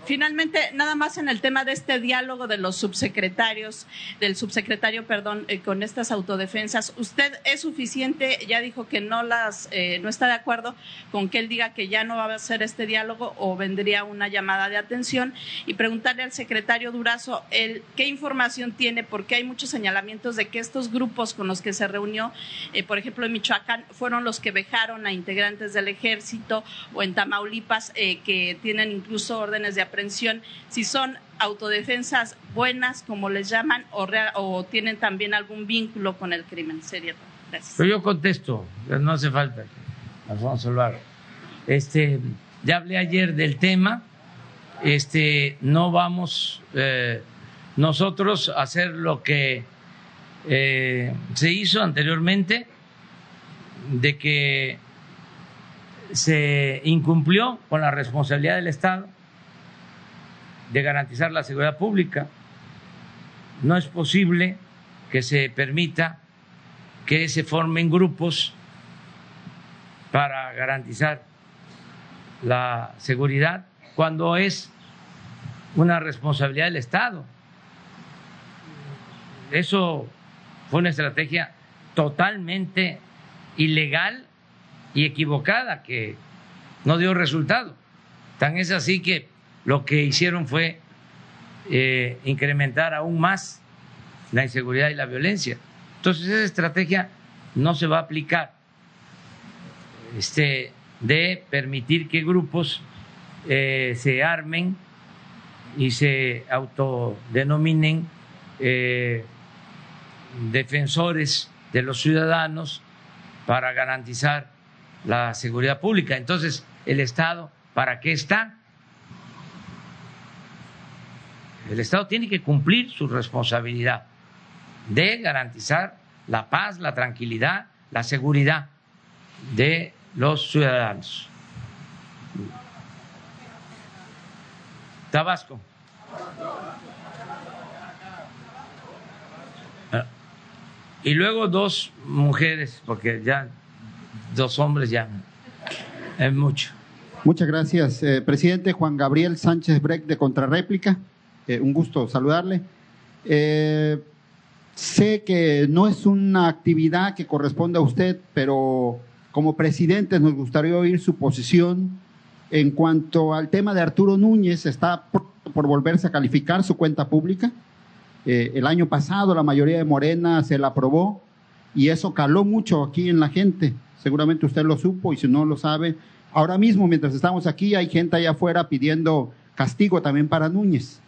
Finalmente, nada más en el tema de este diálogo de los subsecretarios, del subsecretario, perdón, eh, con estas autodefensas, ¿usted es suficiente? Ya dijo que no las, eh, no está de acuerdo con que él diga que ya no va a hacer este diálogo o vendría una llamada de atención y preguntarle al secretario Durazo el, qué información tiene, porque hay muchos señalamientos de que estos grupos con los que se reunió, eh, por ejemplo en Michoacán, fueron los que vejaron a integrantes del ejército o en Tamaulipas que tienen incluso órdenes de si son autodefensas buenas, como les llaman, o, o tienen también algún vínculo con el crimen. Sería Gracias. Pero yo contesto, no hace falta, Alfonso Álvaro. Este, ya hablé ayer del tema, este, no vamos eh, nosotros a hacer lo que eh, se hizo anteriormente, de que se incumplió con la responsabilidad del Estado de garantizar la seguridad pública. No es posible que se permita que se formen grupos para garantizar la seguridad cuando es una responsabilidad del Estado. Eso fue una estrategia totalmente ilegal y equivocada que no dio resultado. Tan es así que lo que hicieron fue eh, incrementar aún más la inseguridad y la violencia. Entonces esa estrategia no se va a aplicar este, de permitir que grupos eh, se armen y se autodenominen eh, defensores de los ciudadanos para garantizar la seguridad pública. Entonces, el Estado, ¿para qué está? El Estado tiene que cumplir su responsabilidad de garantizar la paz, la tranquilidad, la seguridad de los ciudadanos. Tabasco. Ah, y luego dos mujeres, porque ya dos hombres ya es mucho. Muchas gracias, eh, presidente Juan Gabriel Sánchez Breck de Contrarréplica. Eh, un gusto saludarle. Eh, sé que no es una actividad que corresponde a usted, pero como presidente nos gustaría oír su posición en cuanto al tema de Arturo Núñez. Está por, volverse a calificar su cuenta pública. Eh, el año pasado la mayoría de Morena se la aprobó y eso caló mucho aquí en la gente. Seguramente usted lo supo y si no lo sabe, ahora mismo mientras estamos aquí hay gente allá afuera pidiendo castigo también para Núñez.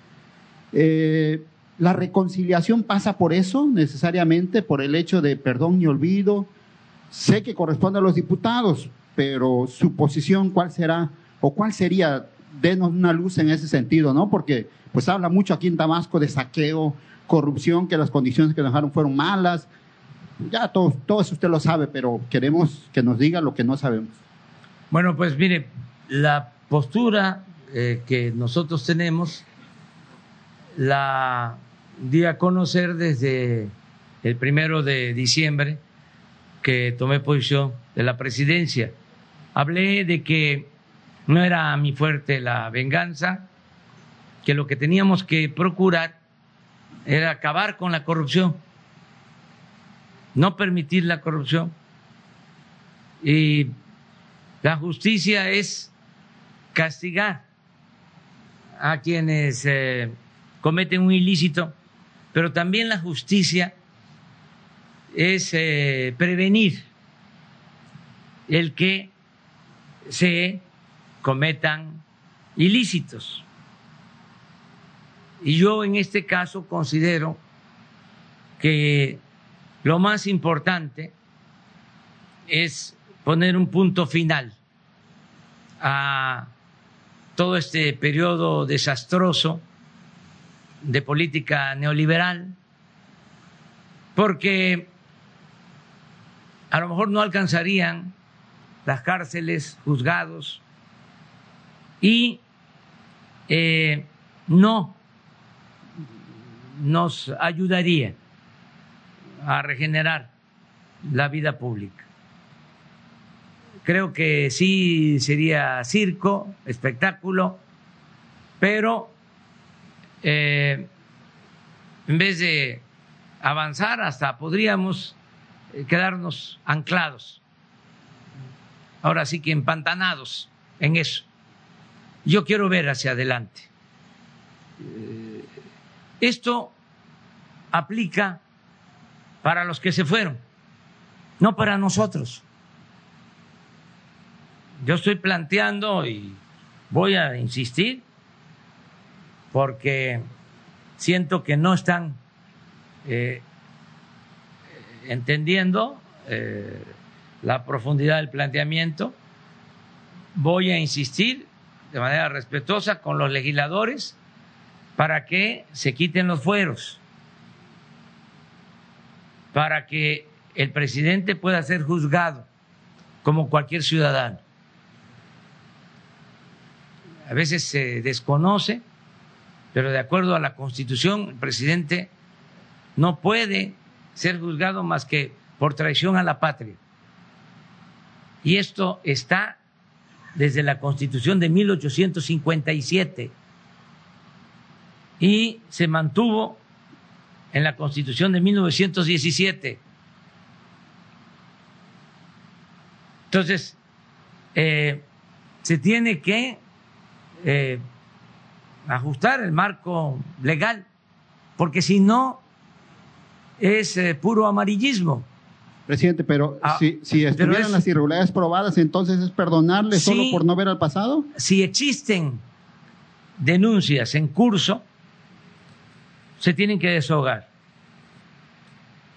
Eh, la reconciliación pasa por eso, necesariamente, por el hecho de perdón y olvido. Sé que corresponde a los diputados, pero su posición, ¿cuál será o cuál sería? Denos una luz en ese sentido, ¿no? Porque pues habla mucho aquí en Tabasco de saqueo, corrupción, que las condiciones que dejaron fueron malas. Ya todo, todo eso usted lo sabe, pero queremos que nos diga lo que no sabemos. Bueno, pues mire, la postura eh, que nosotros tenemos la di a conocer desde el primero de diciembre que tomé posición de la presidencia. Hablé de que no era mi fuerte la venganza, que lo que teníamos que procurar era acabar con la corrupción, no permitir la corrupción. Y la justicia es castigar a quienes eh, cometen un ilícito, pero también la justicia es eh, prevenir el que se cometan ilícitos. Y yo en este caso considero que lo más importante es poner un punto final a todo este periodo desastroso de política neoliberal, porque a lo mejor no alcanzarían las cárceles, juzgados, y eh, no nos ayudaría a regenerar la vida pública. Creo que sí sería circo, espectáculo, pero eh, en vez de avanzar hasta podríamos eh, quedarnos anclados, ahora sí que empantanados en eso. Yo quiero ver hacia adelante. Eh, esto aplica para los que se fueron, no para nosotros. Yo estoy planteando y voy a insistir porque siento que no están eh, entendiendo eh, la profundidad del planteamiento. Voy a insistir de manera respetuosa con los legisladores para que se quiten los fueros, para que el presidente pueda ser juzgado como cualquier ciudadano. A veces se desconoce, pero de acuerdo a la Constitución, el presidente no puede ser juzgado más que por traición a la patria. Y esto está desde la Constitución de 1857 y se mantuvo en la Constitución de 1917. Entonces, eh, se tiene que eh, ajustar el marco legal, porque si no es eh, puro amarillismo. Presidente, pero Ah, si, si estuvieran es- las irregularidades probadas, entonces es perdonarle solo por no ver al pasado. Si existen denuncias en curso, se tienen que deshogar.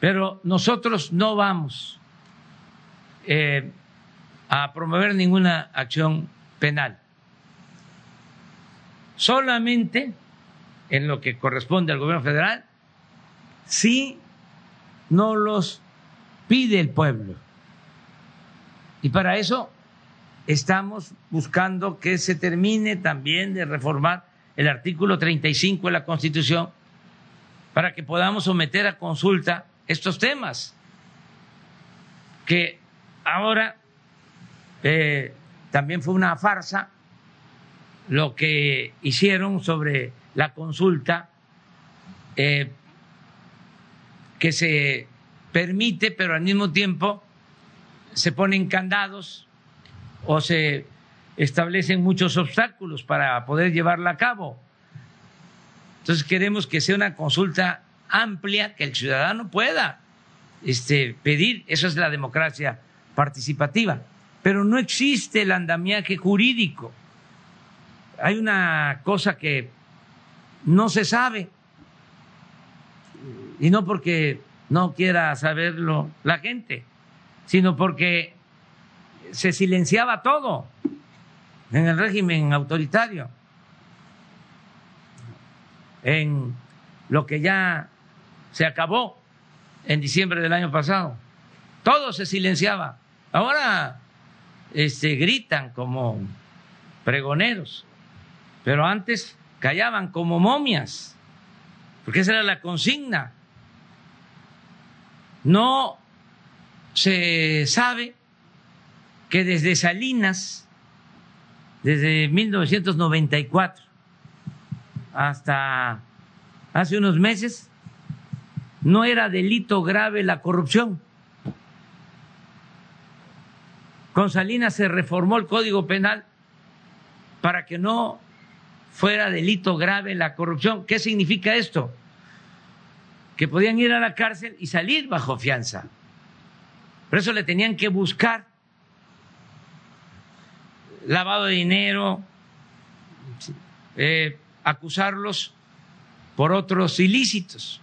Pero nosotros no vamos eh, a promover ninguna acción penal. Solamente en lo que corresponde al gobierno federal, si no los pide el pueblo. Y para eso estamos buscando que se termine también de reformar el artículo 35 de la Constitución para que podamos someter a consulta estos temas que ahora eh, también fue una farsa lo que hicieron sobre la consulta eh, que se permite, pero al mismo tiempo se ponen candados o se establecen muchos obstáculos para poder llevarla a cabo. Entonces queremos que sea una consulta amplia, que el ciudadano pueda este, pedir, eso es la democracia participativa, pero no existe el andamiaje jurídico. Hay una cosa que no se sabe, y no porque no quiera saberlo la gente, sino porque se silenciaba todo en el régimen autoritario, en lo que ya se acabó en diciembre del año pasado. Todo se silenciaba. Ahora este, gritan como pregoneros, pero antes callaban como momias, porque esa era la consigna. No se sabe que desde Salinas, desde 1994 hasta hace unos meses, no era delito grave la corrupción. Con Salinas se reformó el Código Penal para que no fuera delito grave la corrupción. ¿Qué significa esto? Que podían ir a la cárcel y salir bajo fianza. Por eso le tenían que buscar lavado de dinero, eh, acusarlos por otros ilícitos.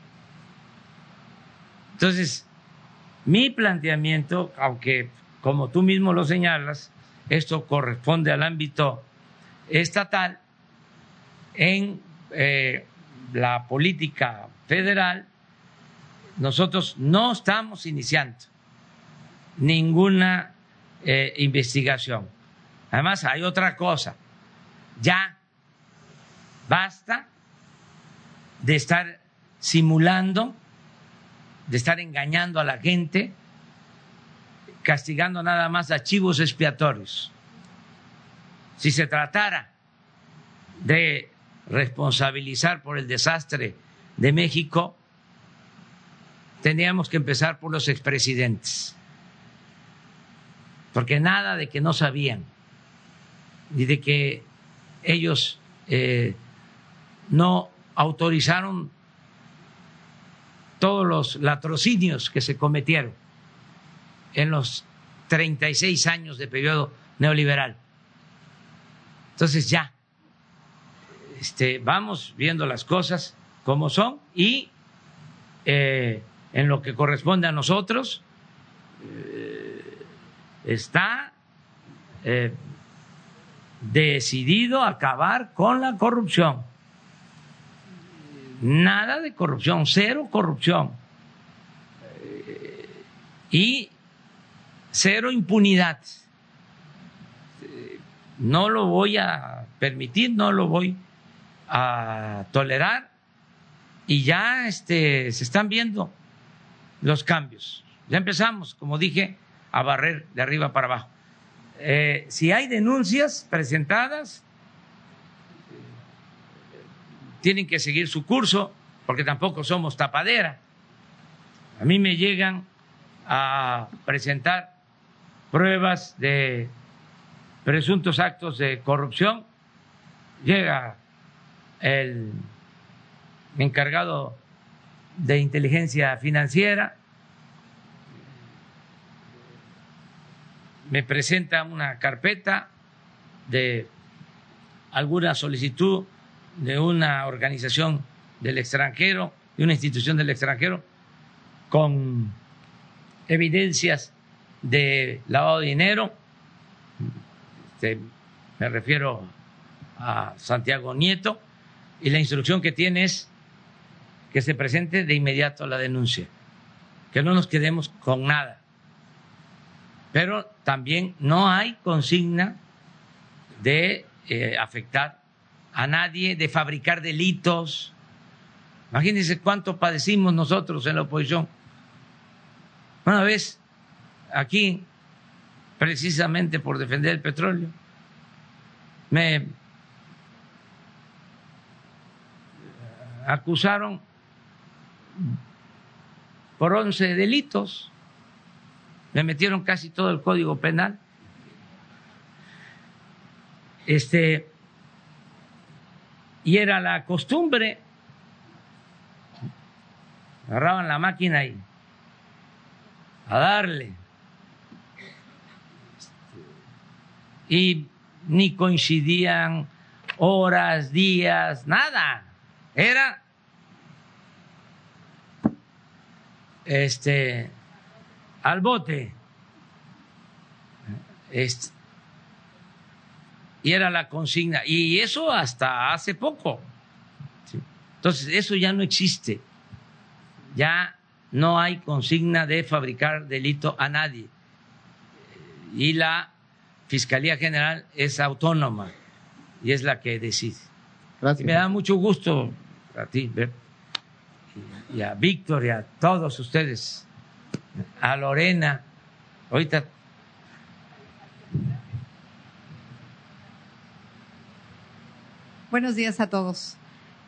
Entonces, mi planteamiento, aunque como tú mismo lo señalas, esto corresponde al ámbito estatal, en eh, la política federal, nosotros no estamos iniciando ninguna eh, investigación. Además, hay otra cosa. Ya basta de estar simulando, de estar engañando a la gente, castigando nada más a chivos expiatorios. Si se tratara de responsabilizar por el desastre de México, tendríamos que empezar por los expresidentes. Porque nada de que no sabían, ni de que ellos eh, no autorizaron todos los latrocinios que se cometieron en los 36 años de periodo neoliberal. Entonces ya, este, vamos viendo las cosas como son y eh, en lo que corresponde a nosotros eh, está eh, decidido acabar con la corrupción. Nada de corrupción, cero corrupción. y cero impunidad. No lo voy a permitir, no lo voy a tolerar y ya este, se están viendo los cambios. Ya empezamos, como dije, a barrer de arriba para abajo. Eh, si hay denuncias presentadas, tienen que seguir su curso, porque tampoco somos tapadera. A mí me llegan a presentar pruebas de presuntos actos de corrupción, llega el encargado de inteligencia financiera, me presenta una carpeta de alguna solicitud de una organización del extranjero, de una institución del extranjero, con evidencias de lavado de dinero, este, me refiero a Santiago Nieto, y la instrucción que tiene es que se presente de inmediato la denuncia, que no nos quedemos con nada. Pero también no hay consigna de eh, afectar a nadie, de fabricar delitos. Imagínense cuánto padecimos nosotros en la oposición. Una vez aquí, precisamente por defender el petróleo, me acusaron por 11 delitos, me metieron casi todo el código penal. Este, y era la costumbre, agarraban la máquina y a darle. Y ni coincidían horas, días, nada era este al bote. Este, y era la consigna. Y eso hasta hace poco. Entonces, eso ya no existe. Ya no hay consigna de fabricar delito a nadie. Y la Fiscalía General es autónoma y es la que decide. Gracias. me da mucho gusto a ti, y a Víctor y a todos ustedes, a Lorena, ahorita. Buenos días a todos.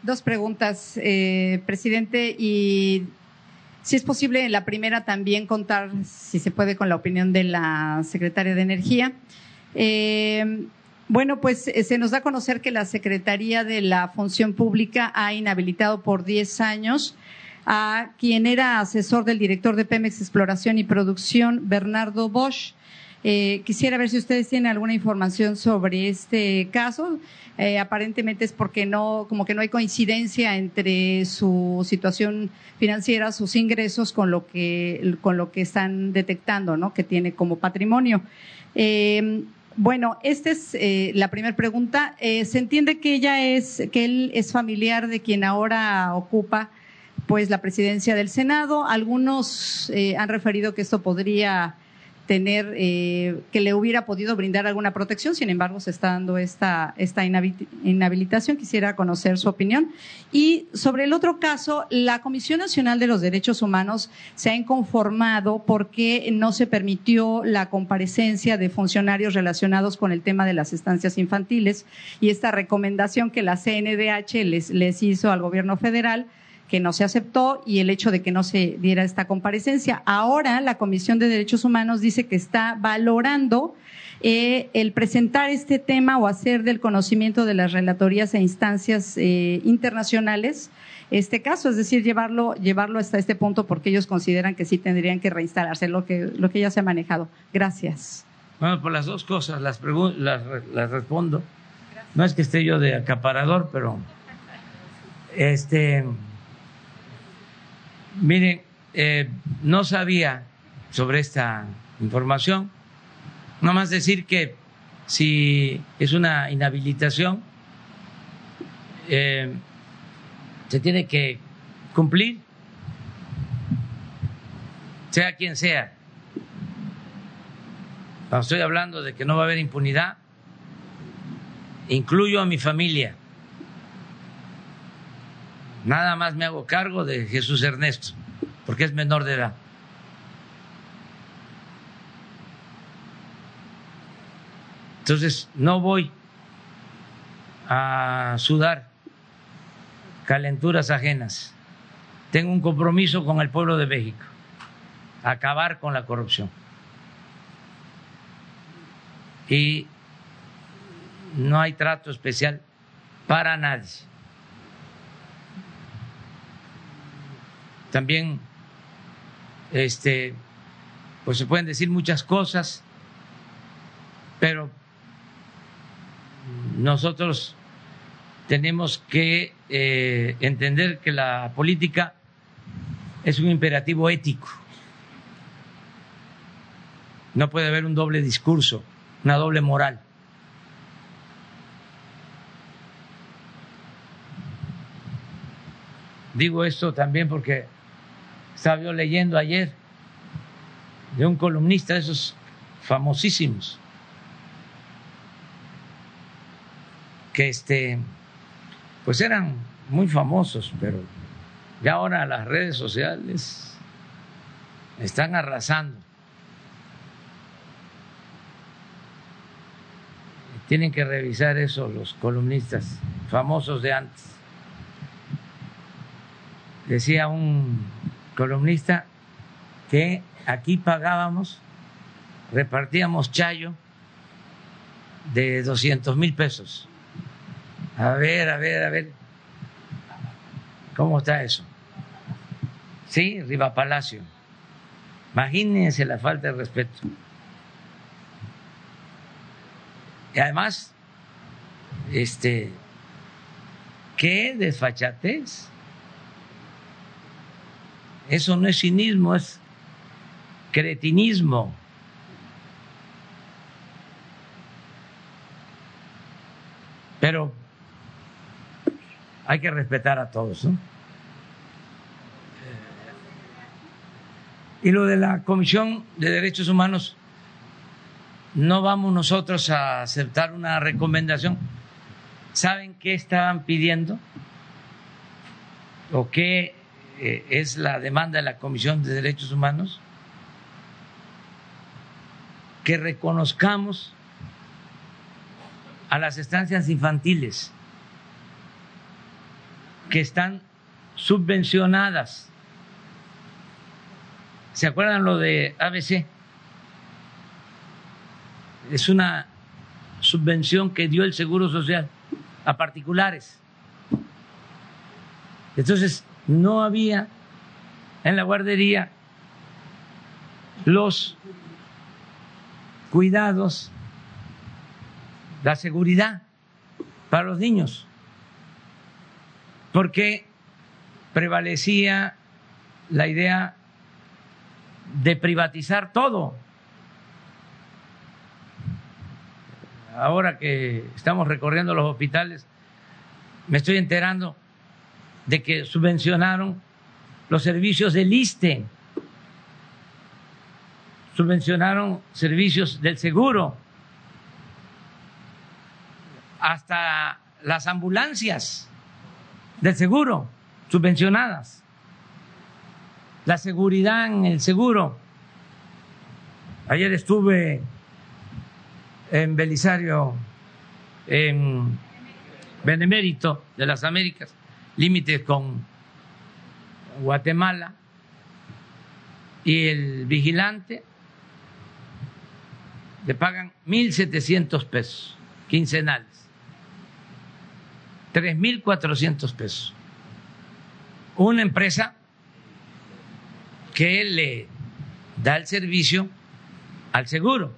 Dos preguntas, eh, presidente, y si es posible, la primera también contar, si se puede, con la opinión de la secretaria de Energía. Eh, bueno, pues eh, se nos da a conocer que la Secretaría de la Función Pública ha inhabilitado por 10 años a quien era asesor del director de Pemex Exploración y Producción, Bernardo Bosch. Eh, quisiera ver si ustedes tienen alguna información sobre este caso. Eh, aparentemente es porque no, como que no hay coincidencia entre su situación financiera, sus ingresos con lo que, con lo que están detectando, ¿no? Que tiene como patrimonio. Bueno, esta es eh, la primera pregunta. Eh, se entiende que ella es, que él es familiar de quien ahora ocupa, pues, la presidencia del Senado. Algunos eh, han referido que esto podría tener, eh, que le hubiera podido brindar alguna protección, sin embargo se está dando esta, esta inhabilitación. Quisiera conocer su opinión. Y sobre el otro caso, la Comisión Nacional de los Derechos Humanos se ha inconformado porque no se permitió la comparecencia de funcionarios relacionados con el tema de las estancias infantiles y esta recomendación que la CNDH les, les hizo al gobierno federal que no se aceptó y el hecho de que no se diera esta comparecencia. Ahora la Comisión de Derechos Humanos dice que está valorando eh, el presentar este tema o hacer del conocimiento de las relatorías e instancias eh, internacionales este caso, es decir, llevarlo, llevarlo hasta este punto porque ellos consideran que sí tendrían que reinstalarse lo que, lo que ya se ha manejado. Gracias. Bueno, por las dos cosas las, las, las respondo. No es que esté yo de acaparador, pero este Miren, eh, no sabía sobre esta información. Nada más decir que si es una inhabilitación, eh, se tiene que cumplir, sea quien sea. Cuando estoy hablando de que no va a haber impunidad, incluyo a mi familia. Nada más me hago cargo de Jesús Ernesto, porque es menor de edad. Entonces, no voy a sudar calenturas ajenas. Tengo un compromiso con el pueblo de México, acabar con la corrupción. Y no hay trato especial para nadie. También este pues se pueden decir muchas cosas, pero nosotros tenemos que eh, entender que la política es un imperativo ético. No puede haber un doble discurso, una doble moral. Digo esto también porque estaba yo leyendo ayer de un columnista de esos famosísimos que este pues eran muy famosos, pero ya ahora las redes sociales están arrasando. Tienen que revisar eso los columnistas famosos de antes. Decía un columnista que aquí pagábamos, repartíamos chayo de 200 mil pesos. A ver, a ver, a ver. ¿Cómo está eso? Sí, Riva Palacio. Imagínense la falta de respeto. Y además, este, qué desfachatez. Eso no es cinismo, es cretinismo. Pero hay que respetar a todos. ¿no? Y lo de la Comisión de Derechos Humanos, no vamos nosotros a aceptar una recomendación. ¿Saben qué estaban pidiendo? ¿O qué eh, es la demanda de la Comisión de Derechos Humanos, que reconozcamos a las estancias infantiles que están subvencionadas. ¿Se acuerdan lo de ABC? Es una subvención que dio el Seguro Social a particulares. Entonces, no había en la guardería los cuidados, la seguridad para los niños, porque prevalecía la idea de privatizar todo. Ahora que estamos recorriendo los hospitales, me estoy enterando de que subvencionaron los servicios del ISTE, subvencionaron servicios del seguro, hasta las ambulancias del seguro subvencionadas, la seguridad en el seguro. Ayer estuve en Belisario, en Benemérito de las Américas, límite con Guatemala, y el vigilante le pagan 1.700 pesos quincenales, 3.400 pesos. Una empresa que le da el servicio al seguro,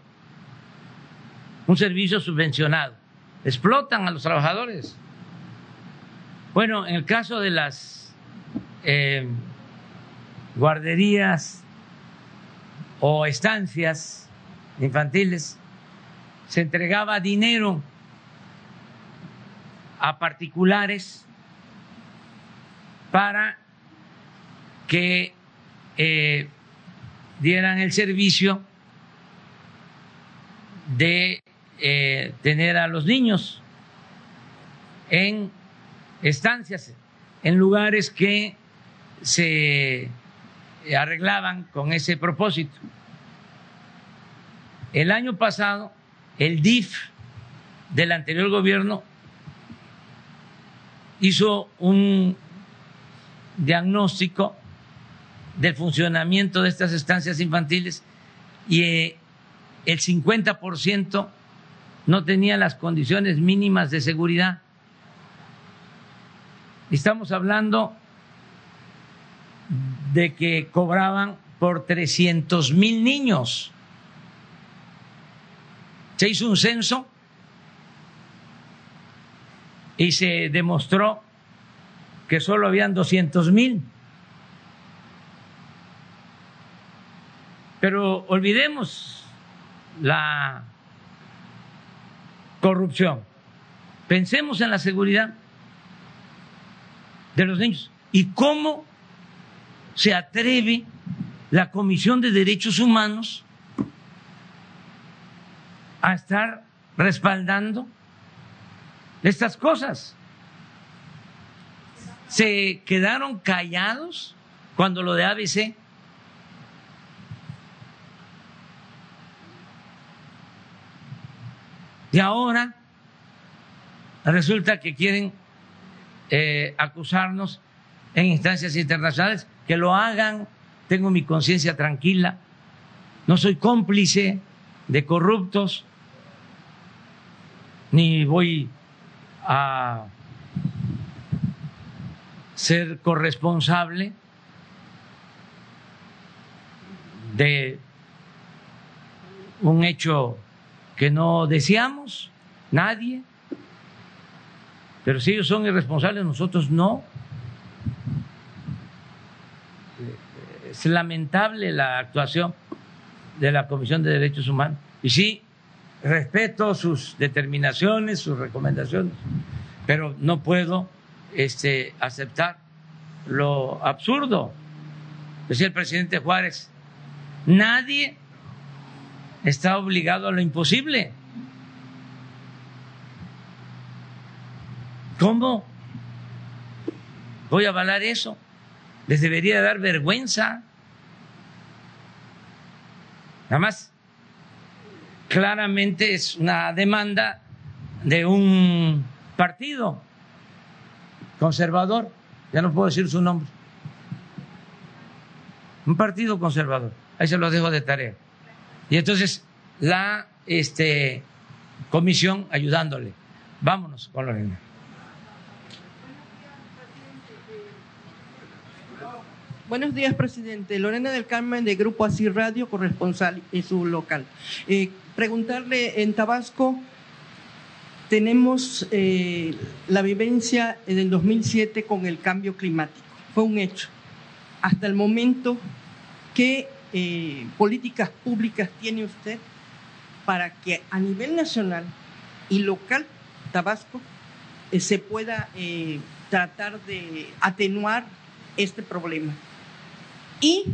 un servicio subvencionado. Explotan a los trabajadores. Bueno, en el caso de las eh, guarderías o estancias infantiles, se entregaba dinero a particulares para que eh, dieran el servicio de eh, tener a los niños en estancias, en lugares que se arreglaban con ese propósito. El año pasado, el DIF del anterior gobierno hizo un diagnóstico del funcionamiento de estas estancias infantiles y eh, el 50% no tenía las condiciones mínimas de seguridad. Estamos hablando de que cobraban por 300 mil niños. Se hizo un censo y se demostró que solo habían 200 mil. Pero olvidemos la corrupción. Pensemos en la seguridad de los niños. ¿Y cómo se atreve la Comisión de Derechos Humanos a estar respaldando estas cosas? Se quedaron callados cuando lo de ABC Y ahora resulta que quieren eh, acusarnos en instancias internacionales, que lo hagan, tengo mi conciencia tranquila, no soy cómplice de corruptos, ni voy a ser corresponsable de un hecho que no deseamos, nadie. Pero si ellos son irresponsables, nosotros no. Es lamentable la actuación de la Comisión de Derechos Humanos. Y sí, respeto sus determinaciones, sus recomendaciones, pero no puedo este, aceptar lo absurdo. Decía el presidente Juárez, nadie está obligado a lo imposible. ¿Cómo voy a avalar eso? Les debería dar vergüenza. Nada más, claramente es una demanda de un partido conservador, ya no puedo decir su nombre, un partido conservador, ahí se lo dejo de tarea. Y entonces la este, comisión ayudándole. Vámonos con Lorena. Buenos días, presidente. Lorena del Carmen, de Grupo Así Radio, corresponsal en su local. Eh, preguntarle, en Tabasco tenemos eh, la vivencia del 2007 con el cambio climático. Fue un hecho. Hasta el momento, ¿qué eh, políticas públicas tiene usted para que a nivel nacional y local, Tabasco, se pueda tratar de atenuar este problema? Y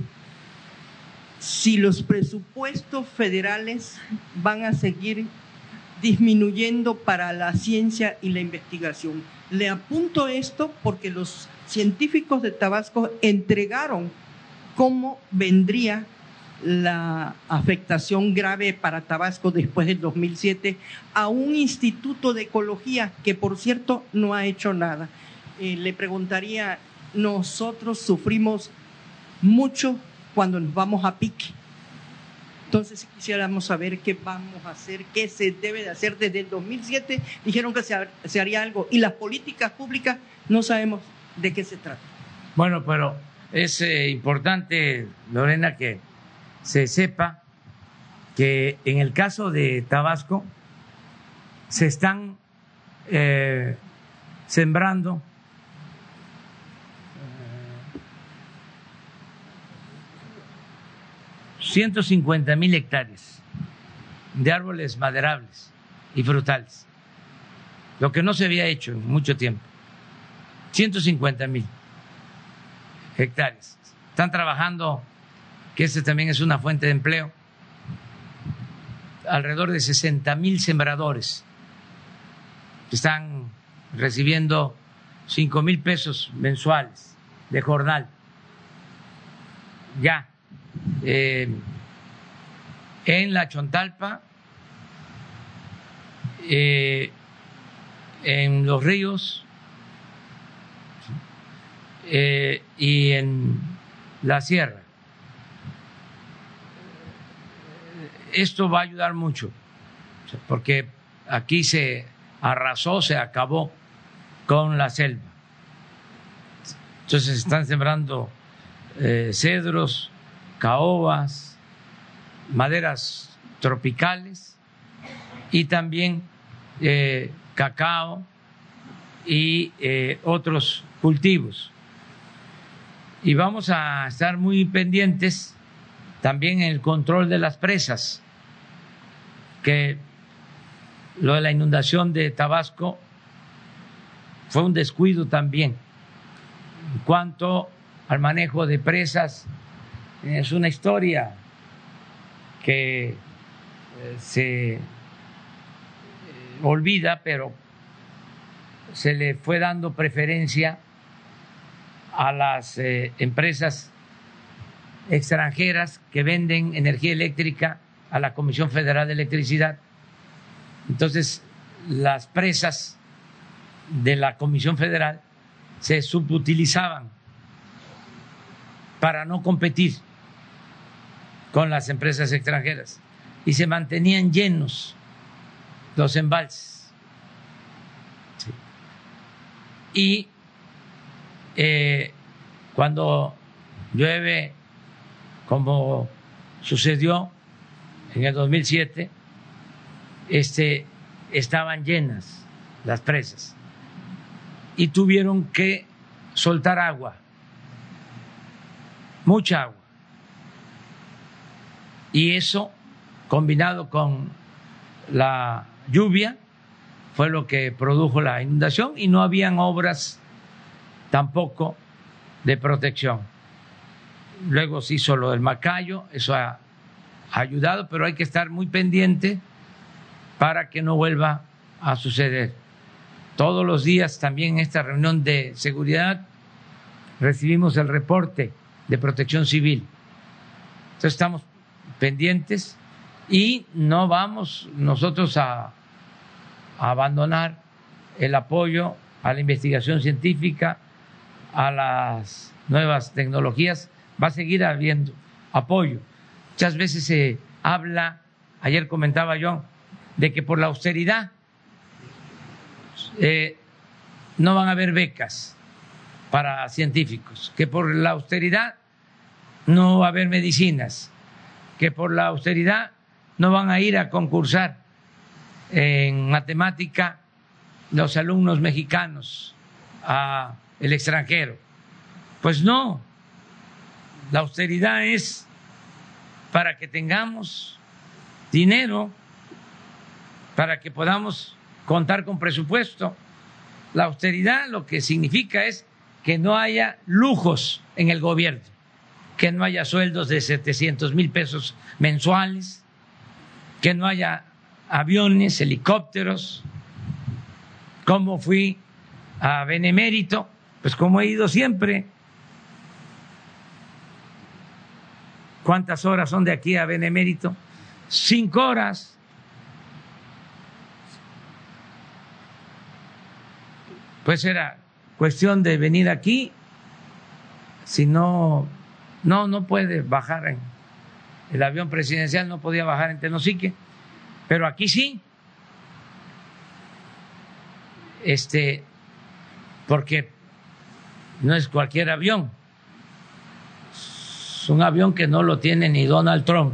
si los presupuestos federales van a seguir disminuyendo para la ciencia y la investigación. Le apunto esto porque los científicos de Tabasco entregaron cómo vendría la afectación grave para Tabasco después del 2007 a un instituto de ecología que, por cierto, no ha hecho nada. Eh, le preguntaría, nosotros sufrimos mucho cuando nos vamos a pique. Entonces quisiéramos saber qué vamos a hacer, qué se debe de hacer. Desde el 2007 dijeron que se, haría algo y las políticas públicas no sabemos de qué se trata. Bueno, pero es eh, importante, Lorena, que se sepa que en el caso de Tabasco se están eh, sembrando 150 mil hectáreas de árboles maderables y frutales, lo que no se había hecho en mucho tiempo. 150 mil hectáreas. Están trabajando, que este también es una fuente de empleo, alrededor de 60 mil sembradores que están recibiendo 5 mil pesos mensuales de jornal. Ya eh, en la Chontalpa, eh, en los ríos eh, y en la sierra. Esto va a ayudar mucho, porque aquí se arrasó, se acabó con la selva. Entonces están sembrando cedros, caobas, maderas tropicales y también eh, cacao y eh, otros cultivos. Y vamos a estar muy pendientes también en el control de las presas, que lo de la inundación de Tabasco fue un descuido también en cuanto al manejo de presas es una historia que eh, se eh, olvida, pero se le fue dando preferencia a las eh, empresas extranjeras que venden energía eléctrica a la Comisión Federal de Electricidad. Entonces, las presas de la Comisión Federal se subutilizaban para no competir con las empresas extranjeras y se mantenían llenos los embalses. Y eh, cuando llueve, como sucedió en el 2007, este, estaban llenas las presas y tuvieron que soltar agua, mucha agua y eso, combinado con la lluvia, fue lo que produjo la inundación y no habían obras tampoco de protección. Luego se hizo lo del Macayo, eso ha ayudado, pero hay que estar muy pendiente para que no vuelva a suceder. Todos los días también en esta reunión de seguridad recibimos el reporte de protección civil. Entonces estamos pendientes y no vamos nosotros a, abandonar el apoyo a la investigación científica, a las nuevas tecnologías, va a seguir habiendo apoyo. Muchas veces se habla, ayer comentaba yo, de que por la austeridad eh, no van a haber becas para científicos, que por la austeridad no va a haber medicinas, que por la austeridad no van a ir a concursar en matemática los alumnos mexicanos a el extranjero. Pues no, la austeridad es para que tengamos dinero, para que podamos contar con presupuesto. La austeridad lo que significa es que no haya lujos en el gobierno, que no haya sueldos de 700 mil pesos mensuales, que no haya aviones, helicópteros. como fui a Benemérito? Pues como he ido siempre. ¿Cuántas horas son de aquí a Benemérito? Cinco horas. Pues era cuestión de venir aquí. Si no, no, no puede bajar en el avión presidencial, no podía bajar en Tenosique, pero aquí sí. Este, porque no es cualquier avión, es un avión que no lo tiene ni Donald Trump.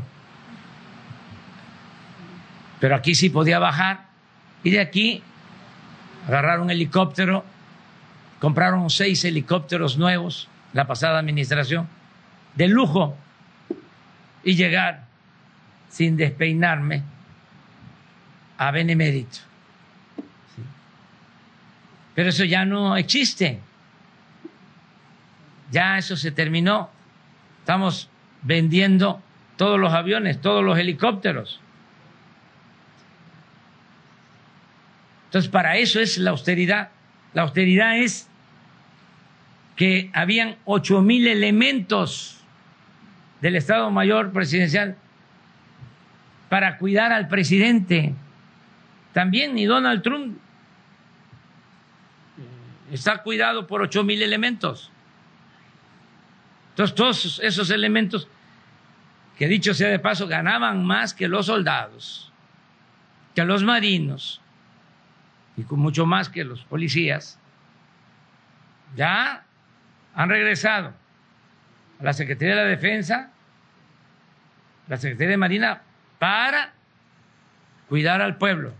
Pero aquí sí podía bajar y de aquí agarrar un helicóptero, compraron seis helicópteros nuevos la pasada administración, de lujo, y llegar sin despeinarme a Benemérito. Pero eso ya no existe. Ya eso se terminó. Estamos vendiendo todos los aviones, todos los helicópteros. Entonces, para eso es la austeridad. La austeridad es que habían ocho mil elementos del Estado Mayor Presidencial para cuidar al presidente. También ni Donald Trump está cuidado por ocho mil elementos. Entonces, todos esos elementos, que dicho sea de paso, ganaban más que los soldados, que los marinos y con mucho más que los policías, ya han regresado la Secretaría de la Defensa, la Secretaría de Marina, para cuidar al pueblo.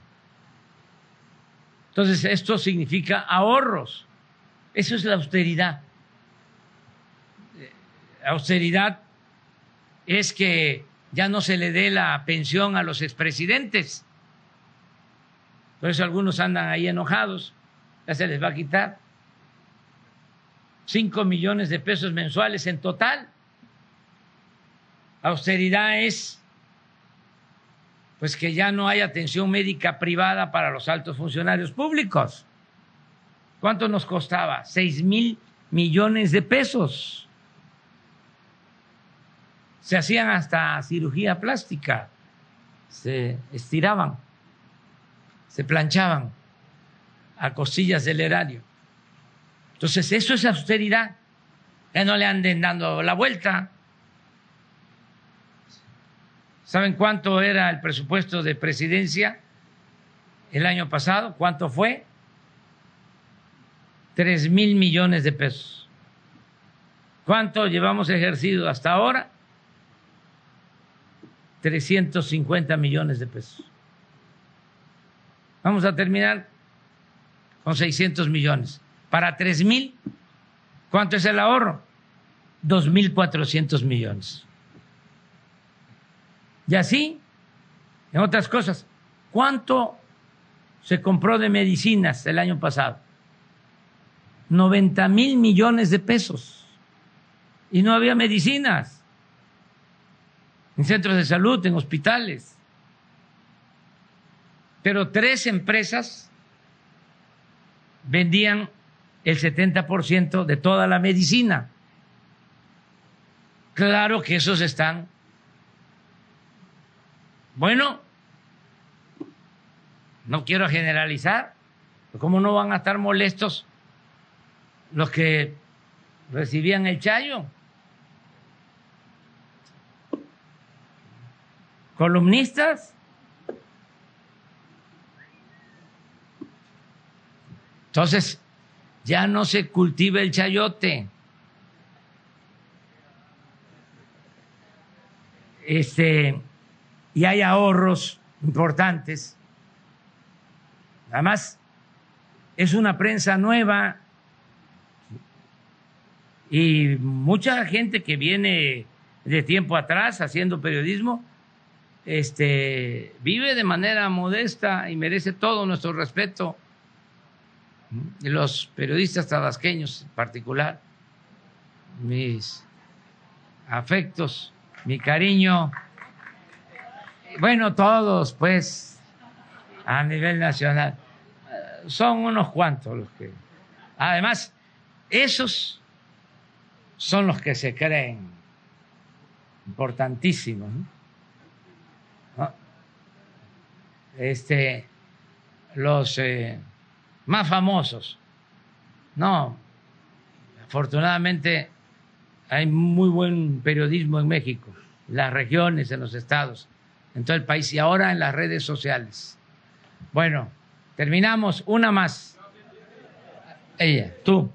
Entonces, esto significa ahorros. Eso es la austeridad. Austeridad es que ya no se le dé la pensión a los expresidentes. Por eso algunos andan ahí enojados. Ya se les va a quitar. Cinco millones de pesos mensuales en total. Austeridad es pues que ya no hay atención médica privada para los altos funcionarios públicos. ¿Cuánto nos costaba? Seis mil millones de pesos. Se hacían hasta cirugía plástica, se estiraban, se planchaban a costillas del erario. Entonces, eso es austeridad. Ya no le anden dando la vuelta. ¿Saben cuánto era el presupuesto de presidencia el año pasado? ¿Cuánto fue? Tres mil millones de pesos. ¿Cuánto llevamos ejercido hasta ahora? 350 millones de pesos. Vamos a terminar con 600 millones. Para tres mil, ¿cuánto es el ahorro? 2.400 millones. Y así, en otras cosas, ¿cuánto se compró de medicinas el año pasado? 90 mil millones de pesos. Y no había medicinas en centros de salud, en hospitales. Pero tres empresas vendían el 70% de toda la medicina. Claro que esos están bueno, no quiero generalizar, ¿cómo no van a estar molestos los que recibían el chayo? Columnistas. Entonces, ya no se cultiva el chayote. este, y hay ahorros importantes. Además, es una prensa nueva y mucha gente que viene de tiempo atrás haciendo periodismo, este, vive de manera modesta y merece todo nuestro respeto. Los periodistas tabasqueños en particular, mis afectos, mi cariño, bueno, todos pues a nivel nacional, son unos cuantos los que... Además, esos son los que se creen importantísimos. Este, los eh, más famosos. No, afortunadamente hay muy buen periodismo en México, en las regiones, en los estados, en todo el país y ahora en las redes sociales. Bueno, terminamos. Una más. Ella, tú.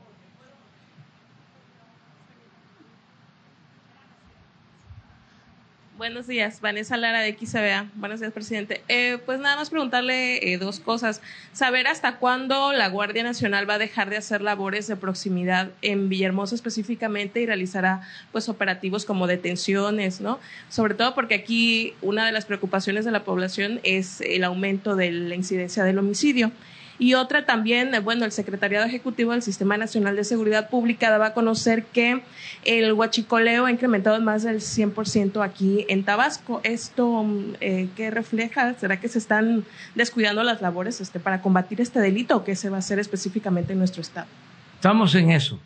Buenos días, Vanessa Lara de XBA. Buenos días, presidente. Eh, pues nada más preguntarle eh, dos cosas. Saber hasta cuándo la Guardia Nacional va a dejar de hacer labores de proximidad en Villahermosa específicamente y realizará pues operativos como detenciones, ¿no? Sobre todo porque aquí una de las preocupaciones de la población es el aumento de la incidencia del homicidio. Y otra también, bueno, el Secretariado Ejecutivo del Sistema Nacional de Seguridad Pública daba a conocer que el huachicoleo ha incrementado más del 100% aquí en Tabasco. ¿Esto eh, qué refleja? ¿Será que se están descuidando las labores este, para combatir este delito o qué se va a hacer específicamente en nuestro estado? Estamos en eso.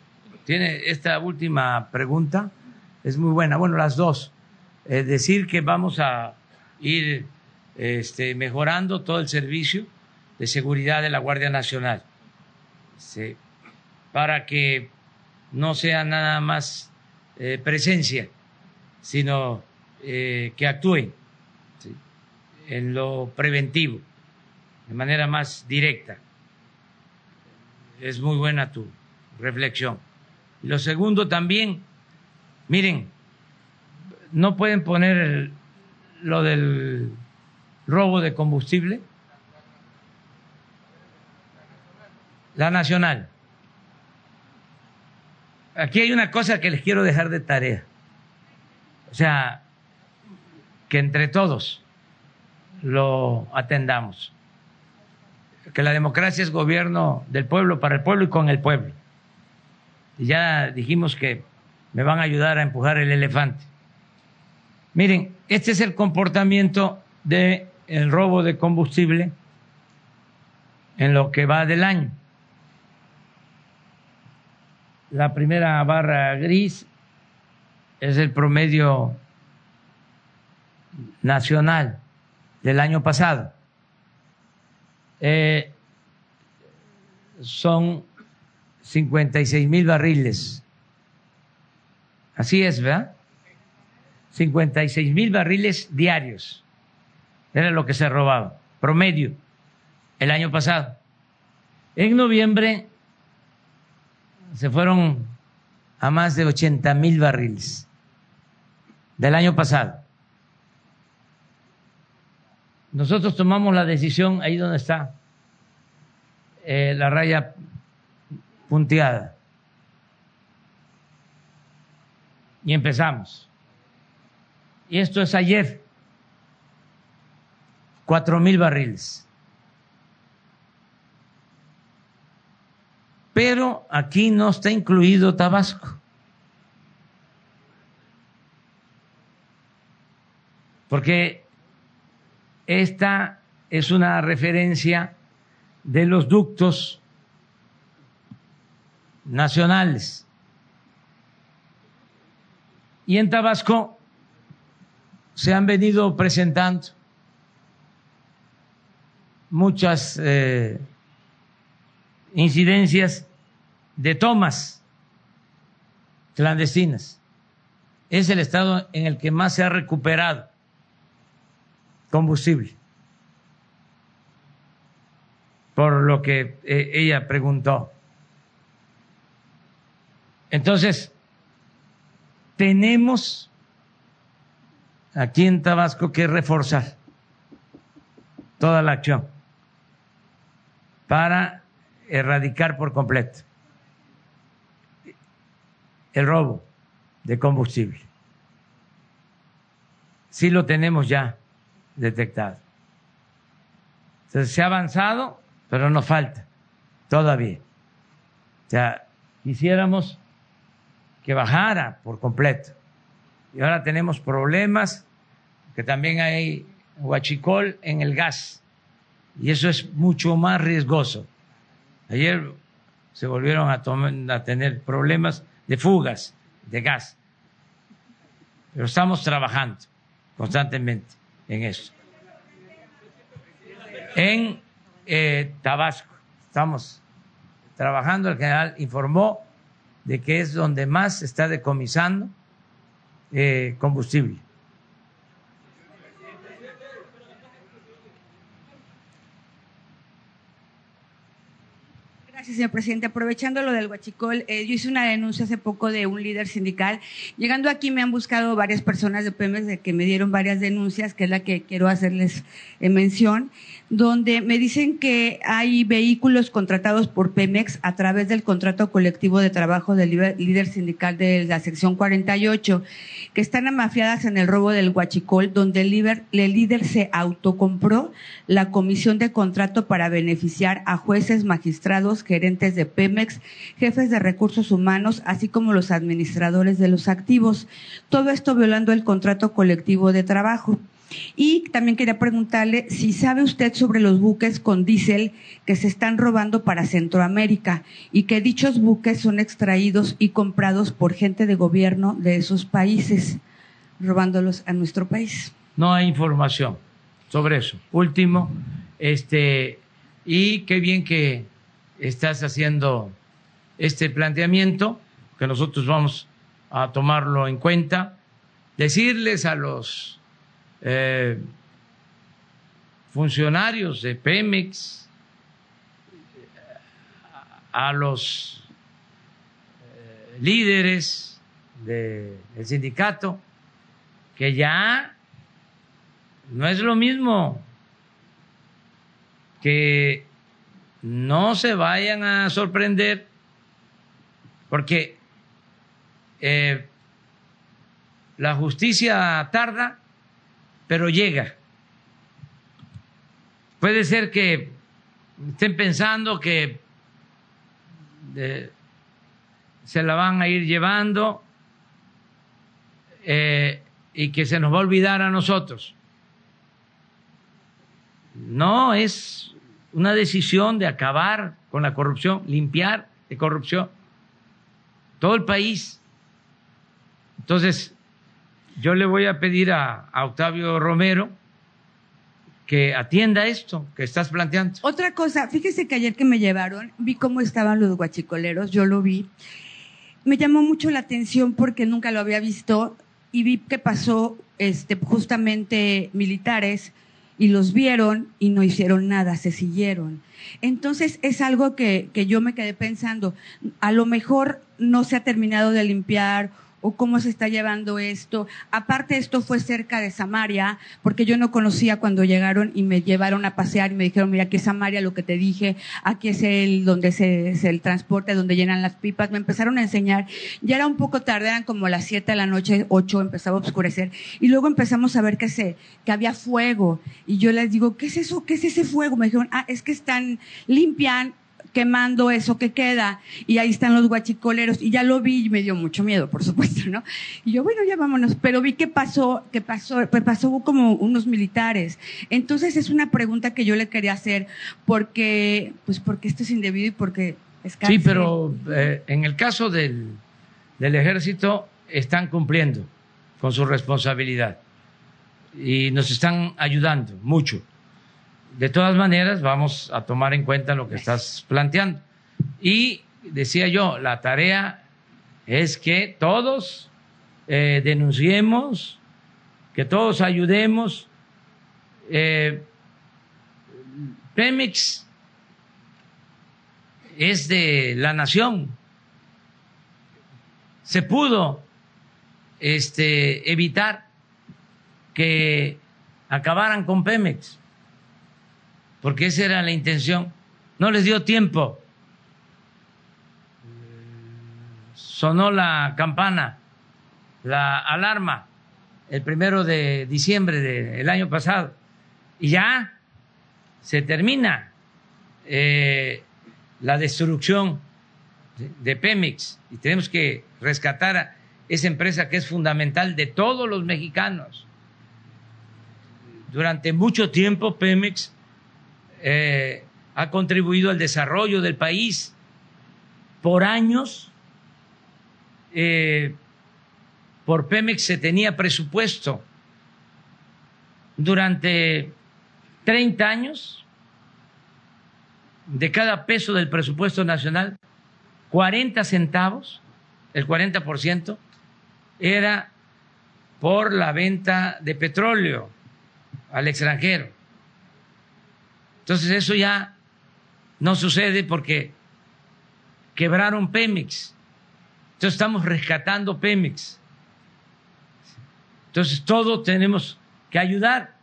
Tiene esta última pregunta, es muy buena. Bueno, las dos. Eh, decir que vamos a ir este, mejorando todo el servicio de seguridad de la Guardia Nacional, para que no sea nada más eh, presencia, sino eh, que actúen en lo preventivo, de manera más directa. Es muy buena tu reflexión. Lo segundo también, miren, no pueden poner lo del robo de combustible la nacional. Aquí hay una cosa que les quiero dejar de tarea. O sea, que entre todos lo atendamos. Que la democracia es gobierno del pueblo, para el pueblo y con el pueblo. Y ya dijimos que me van a ayudar a empujar el elefante. Miren, este es el comportamiento del el robo de combustible en lo que va del año. La primera barra gris es el promedio nacional del año pasado. Eh, son 56 mil barriles. Así es, ¿verdad? 56 mil barriles diarios. Era lo que se robaba, promedio, el año pasado. En noviembre se fueron a más de 80 mil barriles del año pasado. Nosotros tomamos la decisión ahí donde está eh, la raya punteada. Y empezamos. Y esto es ayer. Cuatro mil barriles. Pero aquí no está incluido Tabasco. Porque esta es una referencia de los ductos nacionales. Y en Tabasco se han venido presentando muchas eh, incidencias de tomas clandestinas. Es el estado en el que más se ha recuperado combustible, por lo que eh, ella preguntó. Entonces, tenemos aquí en Tabasco que reforzar toda la acción para erradicar por completo el robo de combustible. Sí lo tenemos ya detectado. Entonces, se ha avanzado, pero nos falta todavía. O sea, quisiéramos que bajara por completo. Y ahora tenemos problemas, que también hay huachicol en el gas. Y eso es mucho más riesgoso. Ayer se volvieron a, a tener problemas de fugas de gas. Pero estamos trabajando constantemente en eso. En eh, Tabasco estamos trabajando, el general informó de que es donde más se está decomisando eh, combustible. Gracias, señor presidente. Aprovechando lo del huachicol, eh, yo hice una denuncia hace poco de un líder sindical. Llegando aquí me han buscado varias personas de Pemex de que me dieron varias denuncias, que es la que quiero hacerles eh, mención, donde me dicen que hay vehículos contratados por Pemex a través del contrato colectivo de trabajo del líder sindical de la sección 48, que están amafiadas en el robo del huachicol, donde el líder, el líder se autocompró la comisión de contrato para beneficiar a jueces, magistrados, gerentes de Pemex, jefes de recursos humanos, así como los administradores de los activos. Todo esto violando el contrato colectivo de trabajo. Y también quería preguntarle si sabe usted sobre los buques con diésel que se están robando para Centroamérica y que dichos buques son extraídos y comprados por gente de gobierno de esos países, robándolos a nuestro país. No hay información sobre eso. Último, este, y qué bien que estás haciendo este planteamiento, que nosotros vamos a tomarlo en cuenta, decirles a los eh, funcionarios de Pemex, a los eh, líderes del sindicato, que ya no es lo mismo que no se vayan a sorprender porque eh, la justicia tarda, pero llega. Puede ser que estén pensando que se la van a ir llevando eh, y que se nos va a olvidar a nosotros. No es una decisión de acabar con la corrupción, limpiar de corrupción todo el país. Entonces, yo le voy a pedir a, Octavio Romero que atienda esto que estás planteando. Otra cosa, fíjese que ayer que me llevaron, vi cómo estaban los guachicoleros, yo lo vi. Me llamó mucho la atención porque nunca lo había visto y vi que pasó este, justamente militares y los vieron y no hicieron nada, se siguieron. Entonces es algo que, que yo me quedé pensando, a lo mejor no se ha terminado de limpiar o cómo se está llevando esto. Aparte, esto fue cerca de Samaria, porque yo no conocía cuando llegaron y me llevaron a pasear y me dijeron, mira, aquí es Samaria, lo que te dije, aquí es el donde se, es el transporte, donde llenan las pipas. Me empezaron a enseñar. Ya era un poco tarde, eran como las siete de la noche, ocho, empezaba a oscurecer. Y luego empezamos a ver que se, que había fuego. Y yo les digo, ¿qué es eso? ¿Qué es ese fuego? Me dijeron, ah, es que están, limpian quemando eso que queda y ahí están los guachicoleros y ya lo vi y me dio mucho miedo, por supuesto, ¿no? Y yo, bueno, ya vámonos, pero vi que pasó, que pasó, pues pasó como unos militares. Entonces es una pregunta que yo le quería hacer porque, pues porque esto es indebido y porque es Sí, pero eh, en el caso del, del ejército están cumpliendo con su responsabilidad y nos están ayudando mucho de todas maneras, vamos a tomar en cuenta lo que estás planteando. Y decía yo, la tarea es que todos eh, denunciemos, que todos ayudemos. Eh, Pemex es de la nación. Se pudo este, evitar que acabaran con Pemex, porque esa era la intención. No les dio tiempo. Sonó la campana, la alarma, el primero de diciembre del año pasado, y ya se termina eh, la destrucción de Pemex y tenemos que rescatar a esa empresa que es fundamental de todos los mexicanos. Durante mucho tiempo Pemex eh, ha contribuido al desarrollo del país. Por años, eh, por Pemex se tenía presupuesto. Durante 30 años, de cada peso del presupuesto nacional, 40 centavos, el 40%, era por la venta de petróleo al extranjero. Entonces eso ya no sucede porque quebraron Pemex. Entonces estamos rescatando Pemex. Entonces todo tenemos que ayudar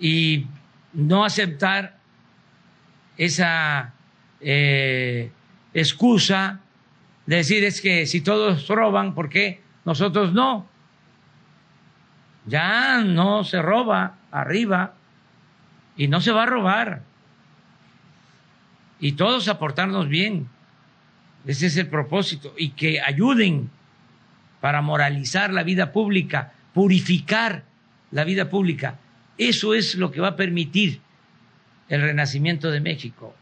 y no aceptar esa eh, excusa de decir es que si todos roban, ¿por qué nosotros no? Ya no se roba arriba y no se va a robar. Y todos aportarnos bien. Ese es el propósito. Y que ayuden para moralizar la vida pública, purificar la vida pública. Eso es lo que va a permitir el renacimiento de México.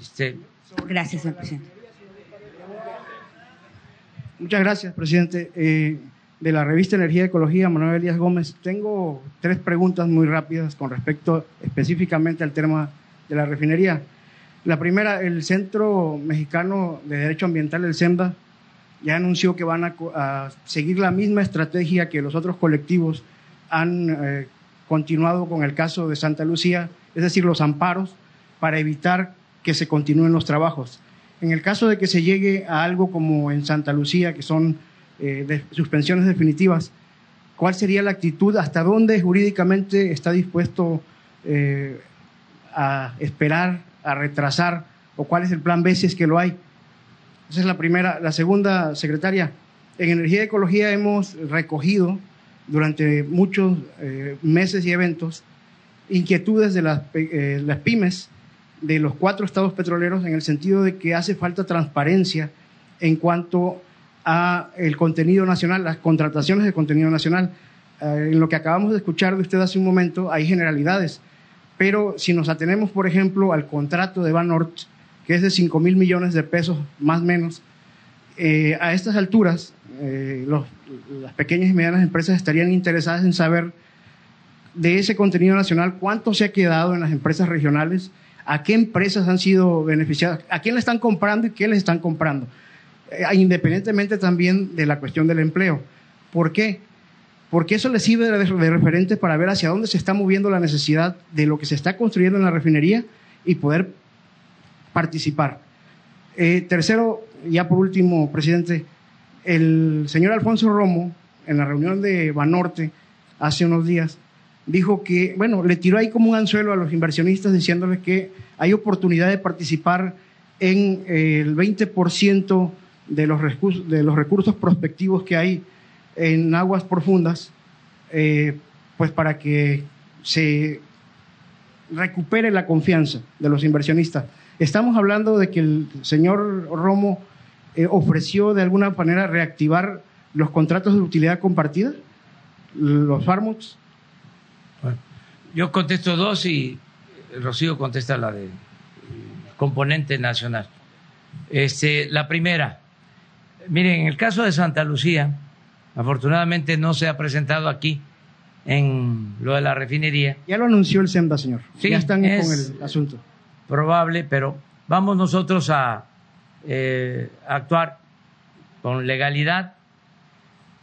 Este, gracias, señor presidente. Muchas gracias, presidente. Eh, de la revista Energía y Ecología, Manuel Elías Gómez, tengo tres preguntas muy rápidas con respecto específicamente al tema de la refinería. La primera, el Centro Mexicano de Derecho Ambiental, el CEMDA, ya anunció que van a, seguir la misma estrategia que los otros colectivos han eh, continuado con el caso de Santa Lucía, es decir, los amparos para evitar que se continúen los trabajos. En el caso de que se llegue a algo como en Santa Lucía, que son eh, suspensiones definitivas, ¿cuál sería la actitud? ¿Hasta dónde jurídicamente está dispuesto eh, a esperar, a retrasar? ¿O cuál es el plan B si es que lo hay? Esa es la primera. La segunda, secretaria, en Energía y Ecología hemos recogido durante muchos eh, meses y eventos inquietudes de las, las pymes de los cuatro estados petroleros en el sentido de que hace falta transparencia en cuanto a el contenido nacional, las contrataciones de contenido nacional. Eh, en lo que acabamos de escuchar de usted hace un momento hay generalidades, pero si nos atenemos, por ejemplo, al contrato de Banorte, que es de 5 mil millones de pesos más o menos, a estas alturas eh, las pequeñas y medianas empresas estarían interesadas en saber de ese contenido nacional cuánto se ha quedado en las empresas regionales, a qué empresas han sido beneficiadas, a quién le están comprando y qué les están comprando, eh, independientemente también de la cuestión del empleo. ¿Por qué? Porque eso les sirve de, referente para ver hacia dónde se está moviendo la necesidad de lo que se está construyendo en la refinería y poder participar. Eh, tercero, ya por último, presidente, el señor Alfonso Romo, en la reunión de Banorte hace unos días, dijo que, bueno, le tiró ahí como un anzuelo a los inversionistas diciéndoles que hay oportunidad de participar en eh, el 20% de los, recursos, de los recursos prospectivos que hay en aguas profundas, eh, pues para que se recupere la confianza de los inversionistas. Estamos hablando de que el señor Romo eh, ofreció de alguna manera reactivar los contratos de utilidad compartida, los farmos. yo contesto dos y Rocío contesta la de componente nacional. Este, la primera, miren, en el caso de Santa Lucía, afortunadamente no se ha presentado aquí en lo de la refinería. Ya lo anunció el SEMDA, señor. ya están con el asunto. Probable, pero vamos nosotros a eh, actuar con legalidad.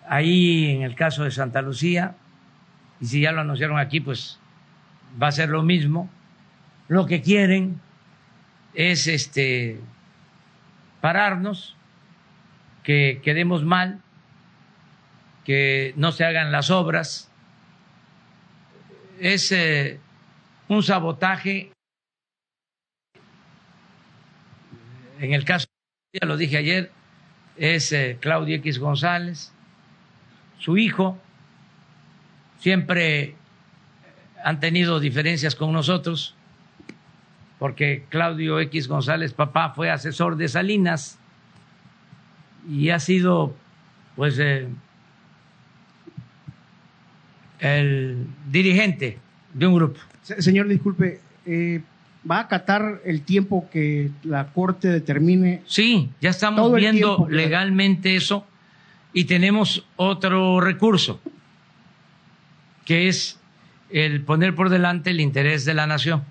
Ahí en el caso de Santa Lucía, y si ya lo anunciaron aquí, pues va a ser lo mismo. Lo que quieren es este pararnos, que quedemos mal, que no se hagan las obras. Es eh, un sabotaje. En el caso, ya lo dije ayer, es eh, Claudio X González, su hijo, siempre han tenido diferencias con nosotros, porque Claudio X González, papá, fue asesor de Salinas y ha sido, pues, eh, el dirigente de un grupo. Señor, disculpe, eh, ¿va a acatar el tiempo que la Corte determine? Sí, ya estamos viendo legalmente eso y tenemos otro recurso, que es el poner por delante el interés de la nación.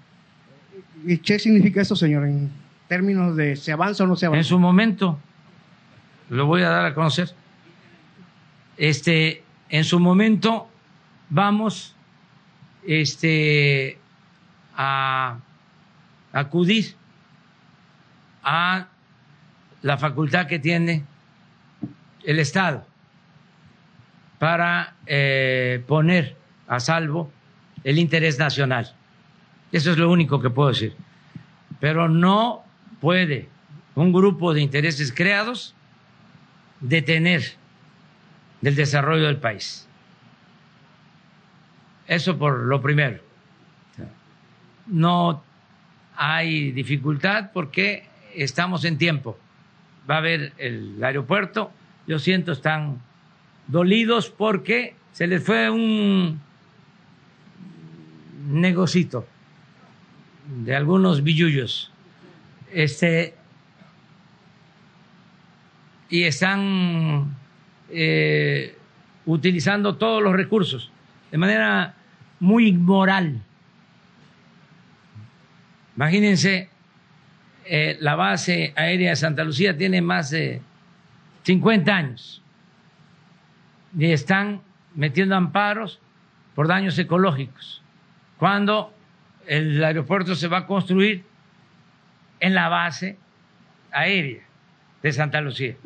¿Y qué significa eso, señor, en términos de se avanza o no se avanza? En su momento, lo voy a dar a conocer. Este, en su momento vamos este, a acudir a la facultad que tiene el Estado para eh, poner a salvo el interés nacional. Eso es lo único que puedo decir. Pero no puede un grupo de intereses creados detener del desarrollo del país. Eso por lo primero. No hay dificultad porque estamos en tiempo. Va a haber el aeropuerto. Yo siento están dolidos porque se les fue un negocito de algunos billullos. Este, y están eh, utilizando todos los recursos de manera muy inmoral. Imagínense, eh, la base aérea de Santa Lucía tiene más de 50 años y están metiendo amparos por daños ecológicos, cuando el aeropuerto se va a construir en la base aérea de Santa Lucía.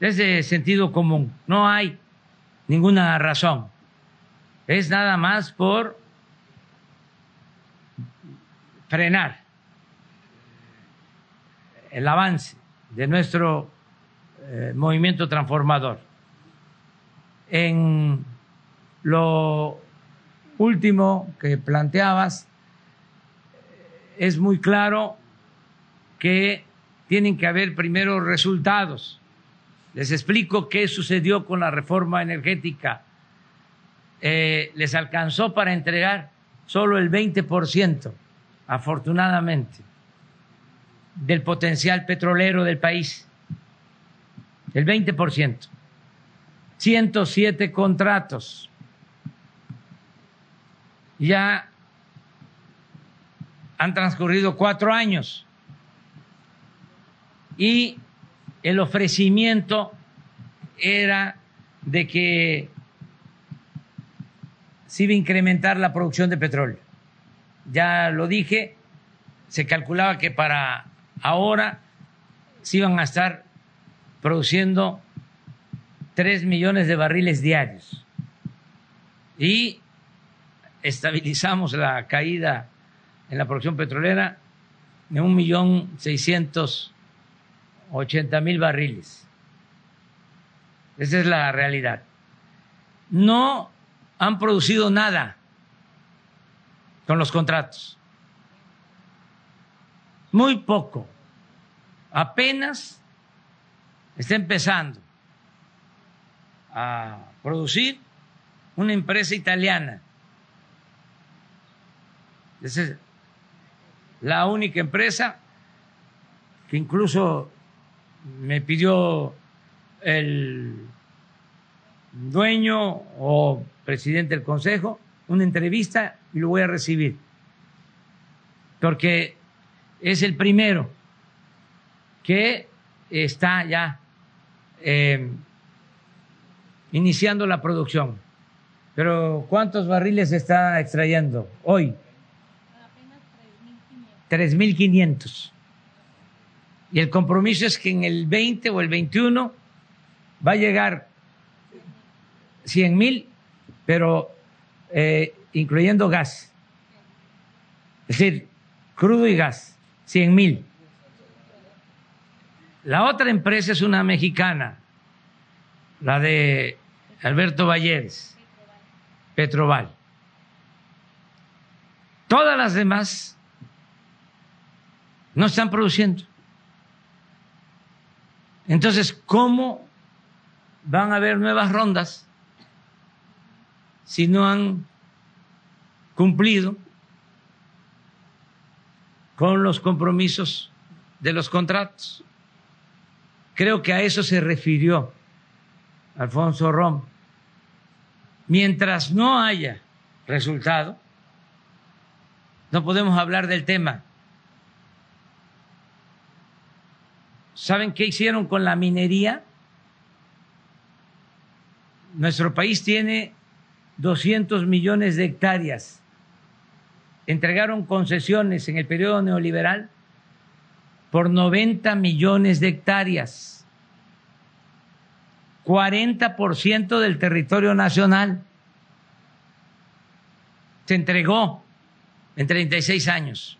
Es de sentido común, no hay ninguna razón. Es nada más por frenar el avance de nuestro eh, movimiento transformador. En lo último que planteabas, es muy claro que tienen que haber primero resultados. Les explico qué sucedió con la reforma energética. Eh, les alcanzó para entregar solo el 20%, afortunadamente, del potencial petrolero del país. El 20%. 107 contratos. Ya han transcurrido cuatro años y el ofrecimiento era de que se iba a incrementar la producción de petróleo. Ya lo dije, se calculaba que para ahora se iban a estar produciendo tres millones de barriles diarios y estabilizamos la caída en la producción petrolera de un millón seiscientos ochenta mil barriles. Esa es la realidad. No han producido nada con los contratos. Muy poco. Apenas está empezando a producir una empresa italiana. Esa es la única empresa que incluso me pidió el dueño o presidente del consejo una entrevista y lo voy a recibir, porque es el primero que está ya eh, iniciando la producción. Pero ¿cuántos barriles está extrayendo hoy? 3.500. Y el compromiso es que en el 20 o el 21 va a llegar 100 mil, pero eh, incluyendo gas. Es decir, crudo y gas, 100 mil. La otra empresa es una mexicana, la de Alberto Valleres, Petroval. Todas las demás no están produciendo. Entonces, ¿cómo van a haber nuevas rondas si no han cumplido con los compromisos de los contratos? Creo que a eso se refirió Alfonso Rom. Mientras no haya resultado, no podemos hablar del tema. ¿Saben qué hicieron con la minería? Nuestro país tiene 200 millones de hectáreas. Entregaron concesiones en el periodo neoliberal por 90 millones de hectáreas. 40% del territorio nacional se entregó en 36 años.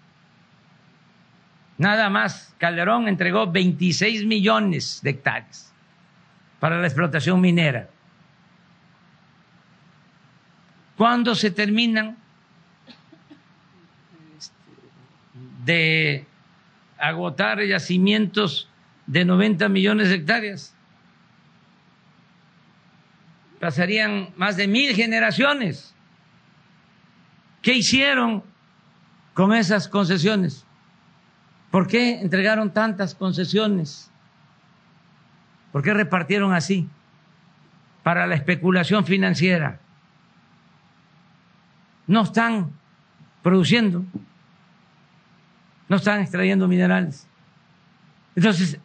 Nada más, Calderón entregó 26 millones de hectáreas para la explotación minera. ¿Cuándo se terminan de agotar yacimientos de 90 millones de hectáreas? Pasarían más de mil generaciones. ¿Qué hicieron con esas concesiones? ¿Por qué entregaron tantas concesiones? ¿Por qué repartieron así? Para la especulación financiera. No están produciendo, no están extrayendo minerales. Entonces,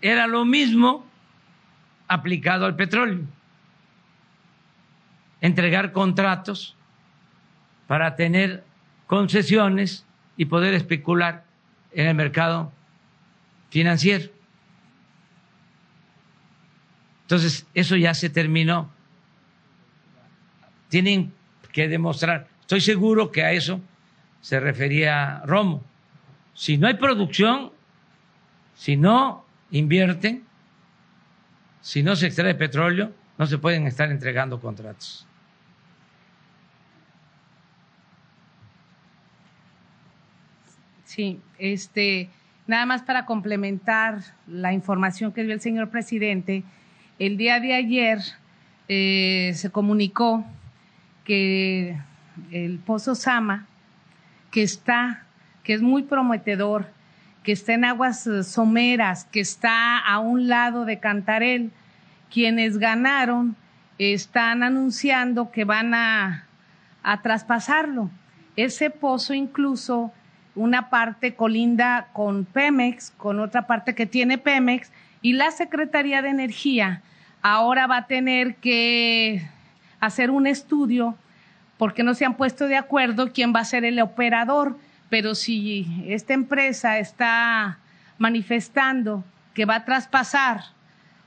era lo mismo aplicado al petróleo. Entregar contratos para tener concesiones y poder especular en el mercado financiero. Entonces, eso ya se terminó. Tienen que demostrar. Estoy seguro que a eso se refería Romo. Si no hay producción, si no invierten, si no se extrae petróleo, no se pueden estar entregando contratos. Sí, este, nada más para complementar la información que dio el señor presidente, el día de ayer eh, se comunicó que el Pozo Sama, que está, que es muy prometedor, que está en aguas eh, someras, que está a un lado de Cantarel, quienes ganaron están anunciando que van a, a traspasarlo. Ese pozo incluso una parte colinda con Pemex, con otra parte que tiene Pemex, y la Secretaría de Energía ahora va a tener que hacer un estudio porque no se han puesto de acuerdo quién va a ser el operador, pero si esta empresa está manifestando que va a traspasar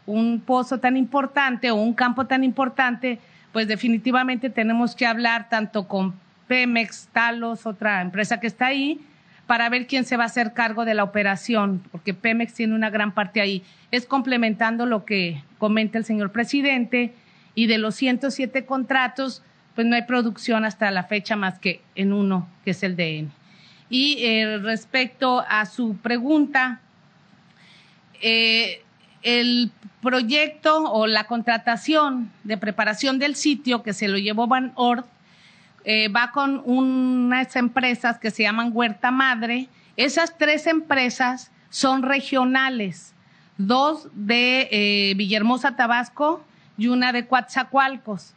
un pozo tan importante o un campo tan importante, pues definitivamente tenemos que hablar tanto con Pemex, Talos, otra empresa que está ahí, para ver quién se va a hacer cargo de la operación, porque Pemex tiene una gran parte ahí. Es complementando lo que comenta el señor presidente y de los 107 contratos, pues no hay producción hasta la fecha más que en uno, que es el DN. Y eh, respecto a su pregunta, eh, el proyecto o la contratación de preparación del sitio que se lo llevó Van Ort eh, va con unas empresas que se llaman Huerta Madre. Esas tres empresas son regionales, dos de eh, Villahermosa, Tabasco y una de Coatzacoalcos.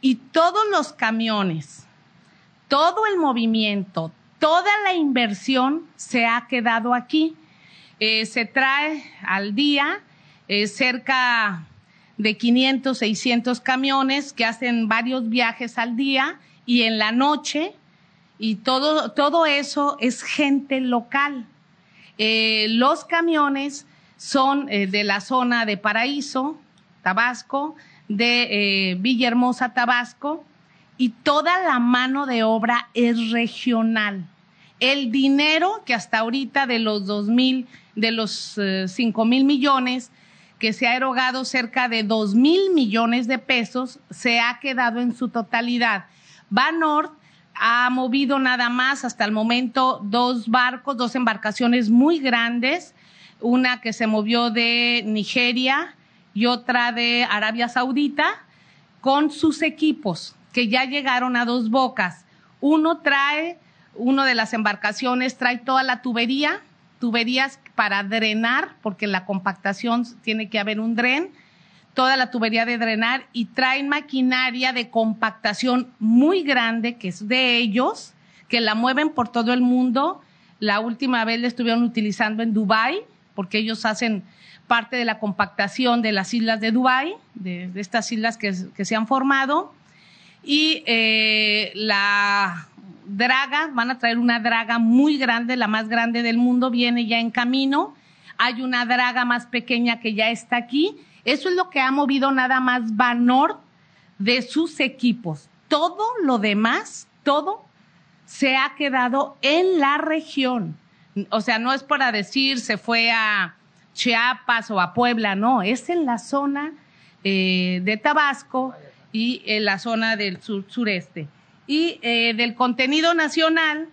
Y todos los camiones, todo el movimiento, toda la inversión se ha quedado aquí. Eh, se trae al día cerca de 500, 600 camiones que hacen varios viajes al día y en la noche, y todo, todo eso es gente local. Eh, los camiones son eh, de la zona de Paraíso, Tabasco, de eh, Villahermosa, Tabasco, y toda la mano de obra es regional. El dinero que hasta ahorita de los dos mil, de los eh, cinco mil millones, que se ha erogado cerca de dos mil millones de pesos, se ha quedado en su totalidad. Banord ha movido nada más hasta el momento dos barcos, dos embarcaciones muy grandes, una que se movió de Nigeria y otra de Arabia Saudita, con sus equipos que ya llegaron a dos bocas. Uno trae, uno de las embarcaciones trae toda la tubería, tuberías para drenar, porque la compactación tiene que haber un dren, toda la tubería de drenar y traen maquinaria de compactación muy grande, que es de ellos, que la mueven por todo el mundo. La última vez la estuvieron utilizando en Dubái, porque ellos hacen parte de la compactación de las islas de Dubái, de, estas islas que, se han formado. Y eh, la draga, van a traer una draga muy grande, la más grande del mundo, viene ya en camino. Hay una draga más pequeña que ya está aquí eso es lo que ha movido nada más Banor de sus equipos. Todo lo demás, todo se ha quedado en la región. O sea, no es para decir se fue a Chiapas o a Puebla, no, es en la zona eh, de Tabasco y en la zona del sureste. Y eh, del contenido nacional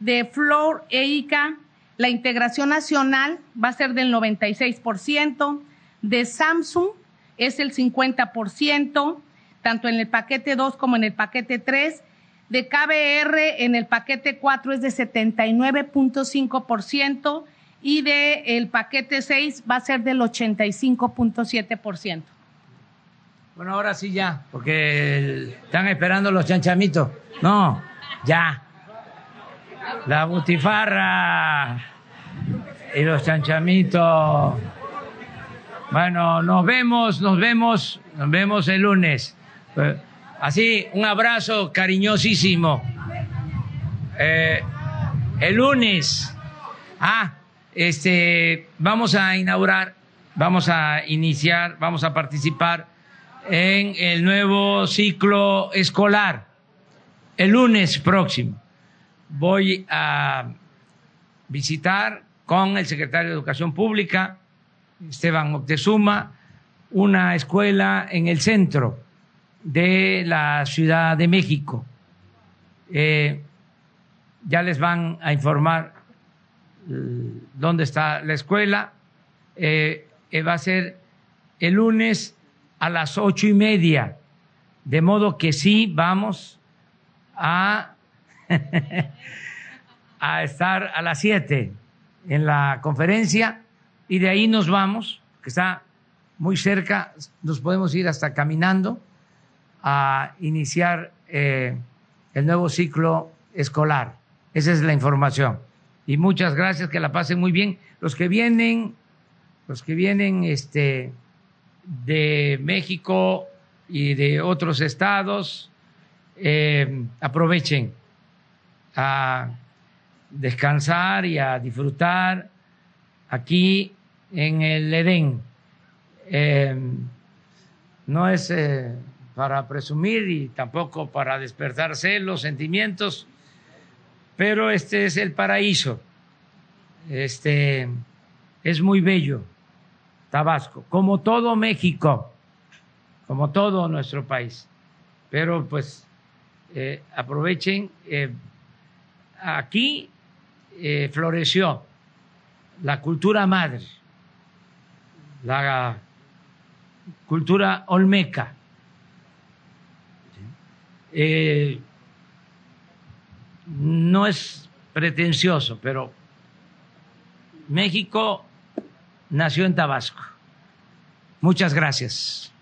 de Flor e ICA, la integración nacional va a ser del 96%, de Samsung es el 50%, tanto en el paquete 2 como en el paquete 3. De KBR en el paquete 4 es de 79.5% y de el paquete 6 va a ser del 85.7%. Bueno, ahora sí ya, porque están esperando los chanchamitos. No, ya. La butifarra y los chanchamitos. Bueno, nos vemos, nos vemos, nos vemos el lunes. Eh, así, un abrazo cariñosísimo. Eh, el lunes, ah, este, vamos a inaugurar, vamos a iniciar, vamos a participar en el nuevo ciclo escolar. El lunes próximo voy a visitar con el secretario de Educación Pública Esteban Moctezuma, una escuela en el centro de la Ciudad de México. Eh, ya les van a informar eh, dónde está la escuela. Eh, va a ser el lunes a las ocho y media, de modo que sí vamos a, a estar a las siete en la conferencia y de ahí nos vamos, que está muy cerca, nos podemos ir hasta caminando a iniciar eh, el nuevo ciclo escolar. Esa es la información. Y muchas gracias, que la pasen muy bien. Los que vienen, los que vienen este, de México y de otros estados, eh, aprovechen a descansar y a disfrutar aquí en el Edén. Eh, no es eh, para presumir y tampoco para despertar celos, sentimientos, pero este es el paraíso. Este es muy bello, Tabasco, como todo México, como todo nuestro país. Pero pues eh, aprovechen, aquí floreció la cultura madre, la cultura olmeca. Eh, no es pretencioso, pero México nació en Tabasco. Muchas gracias.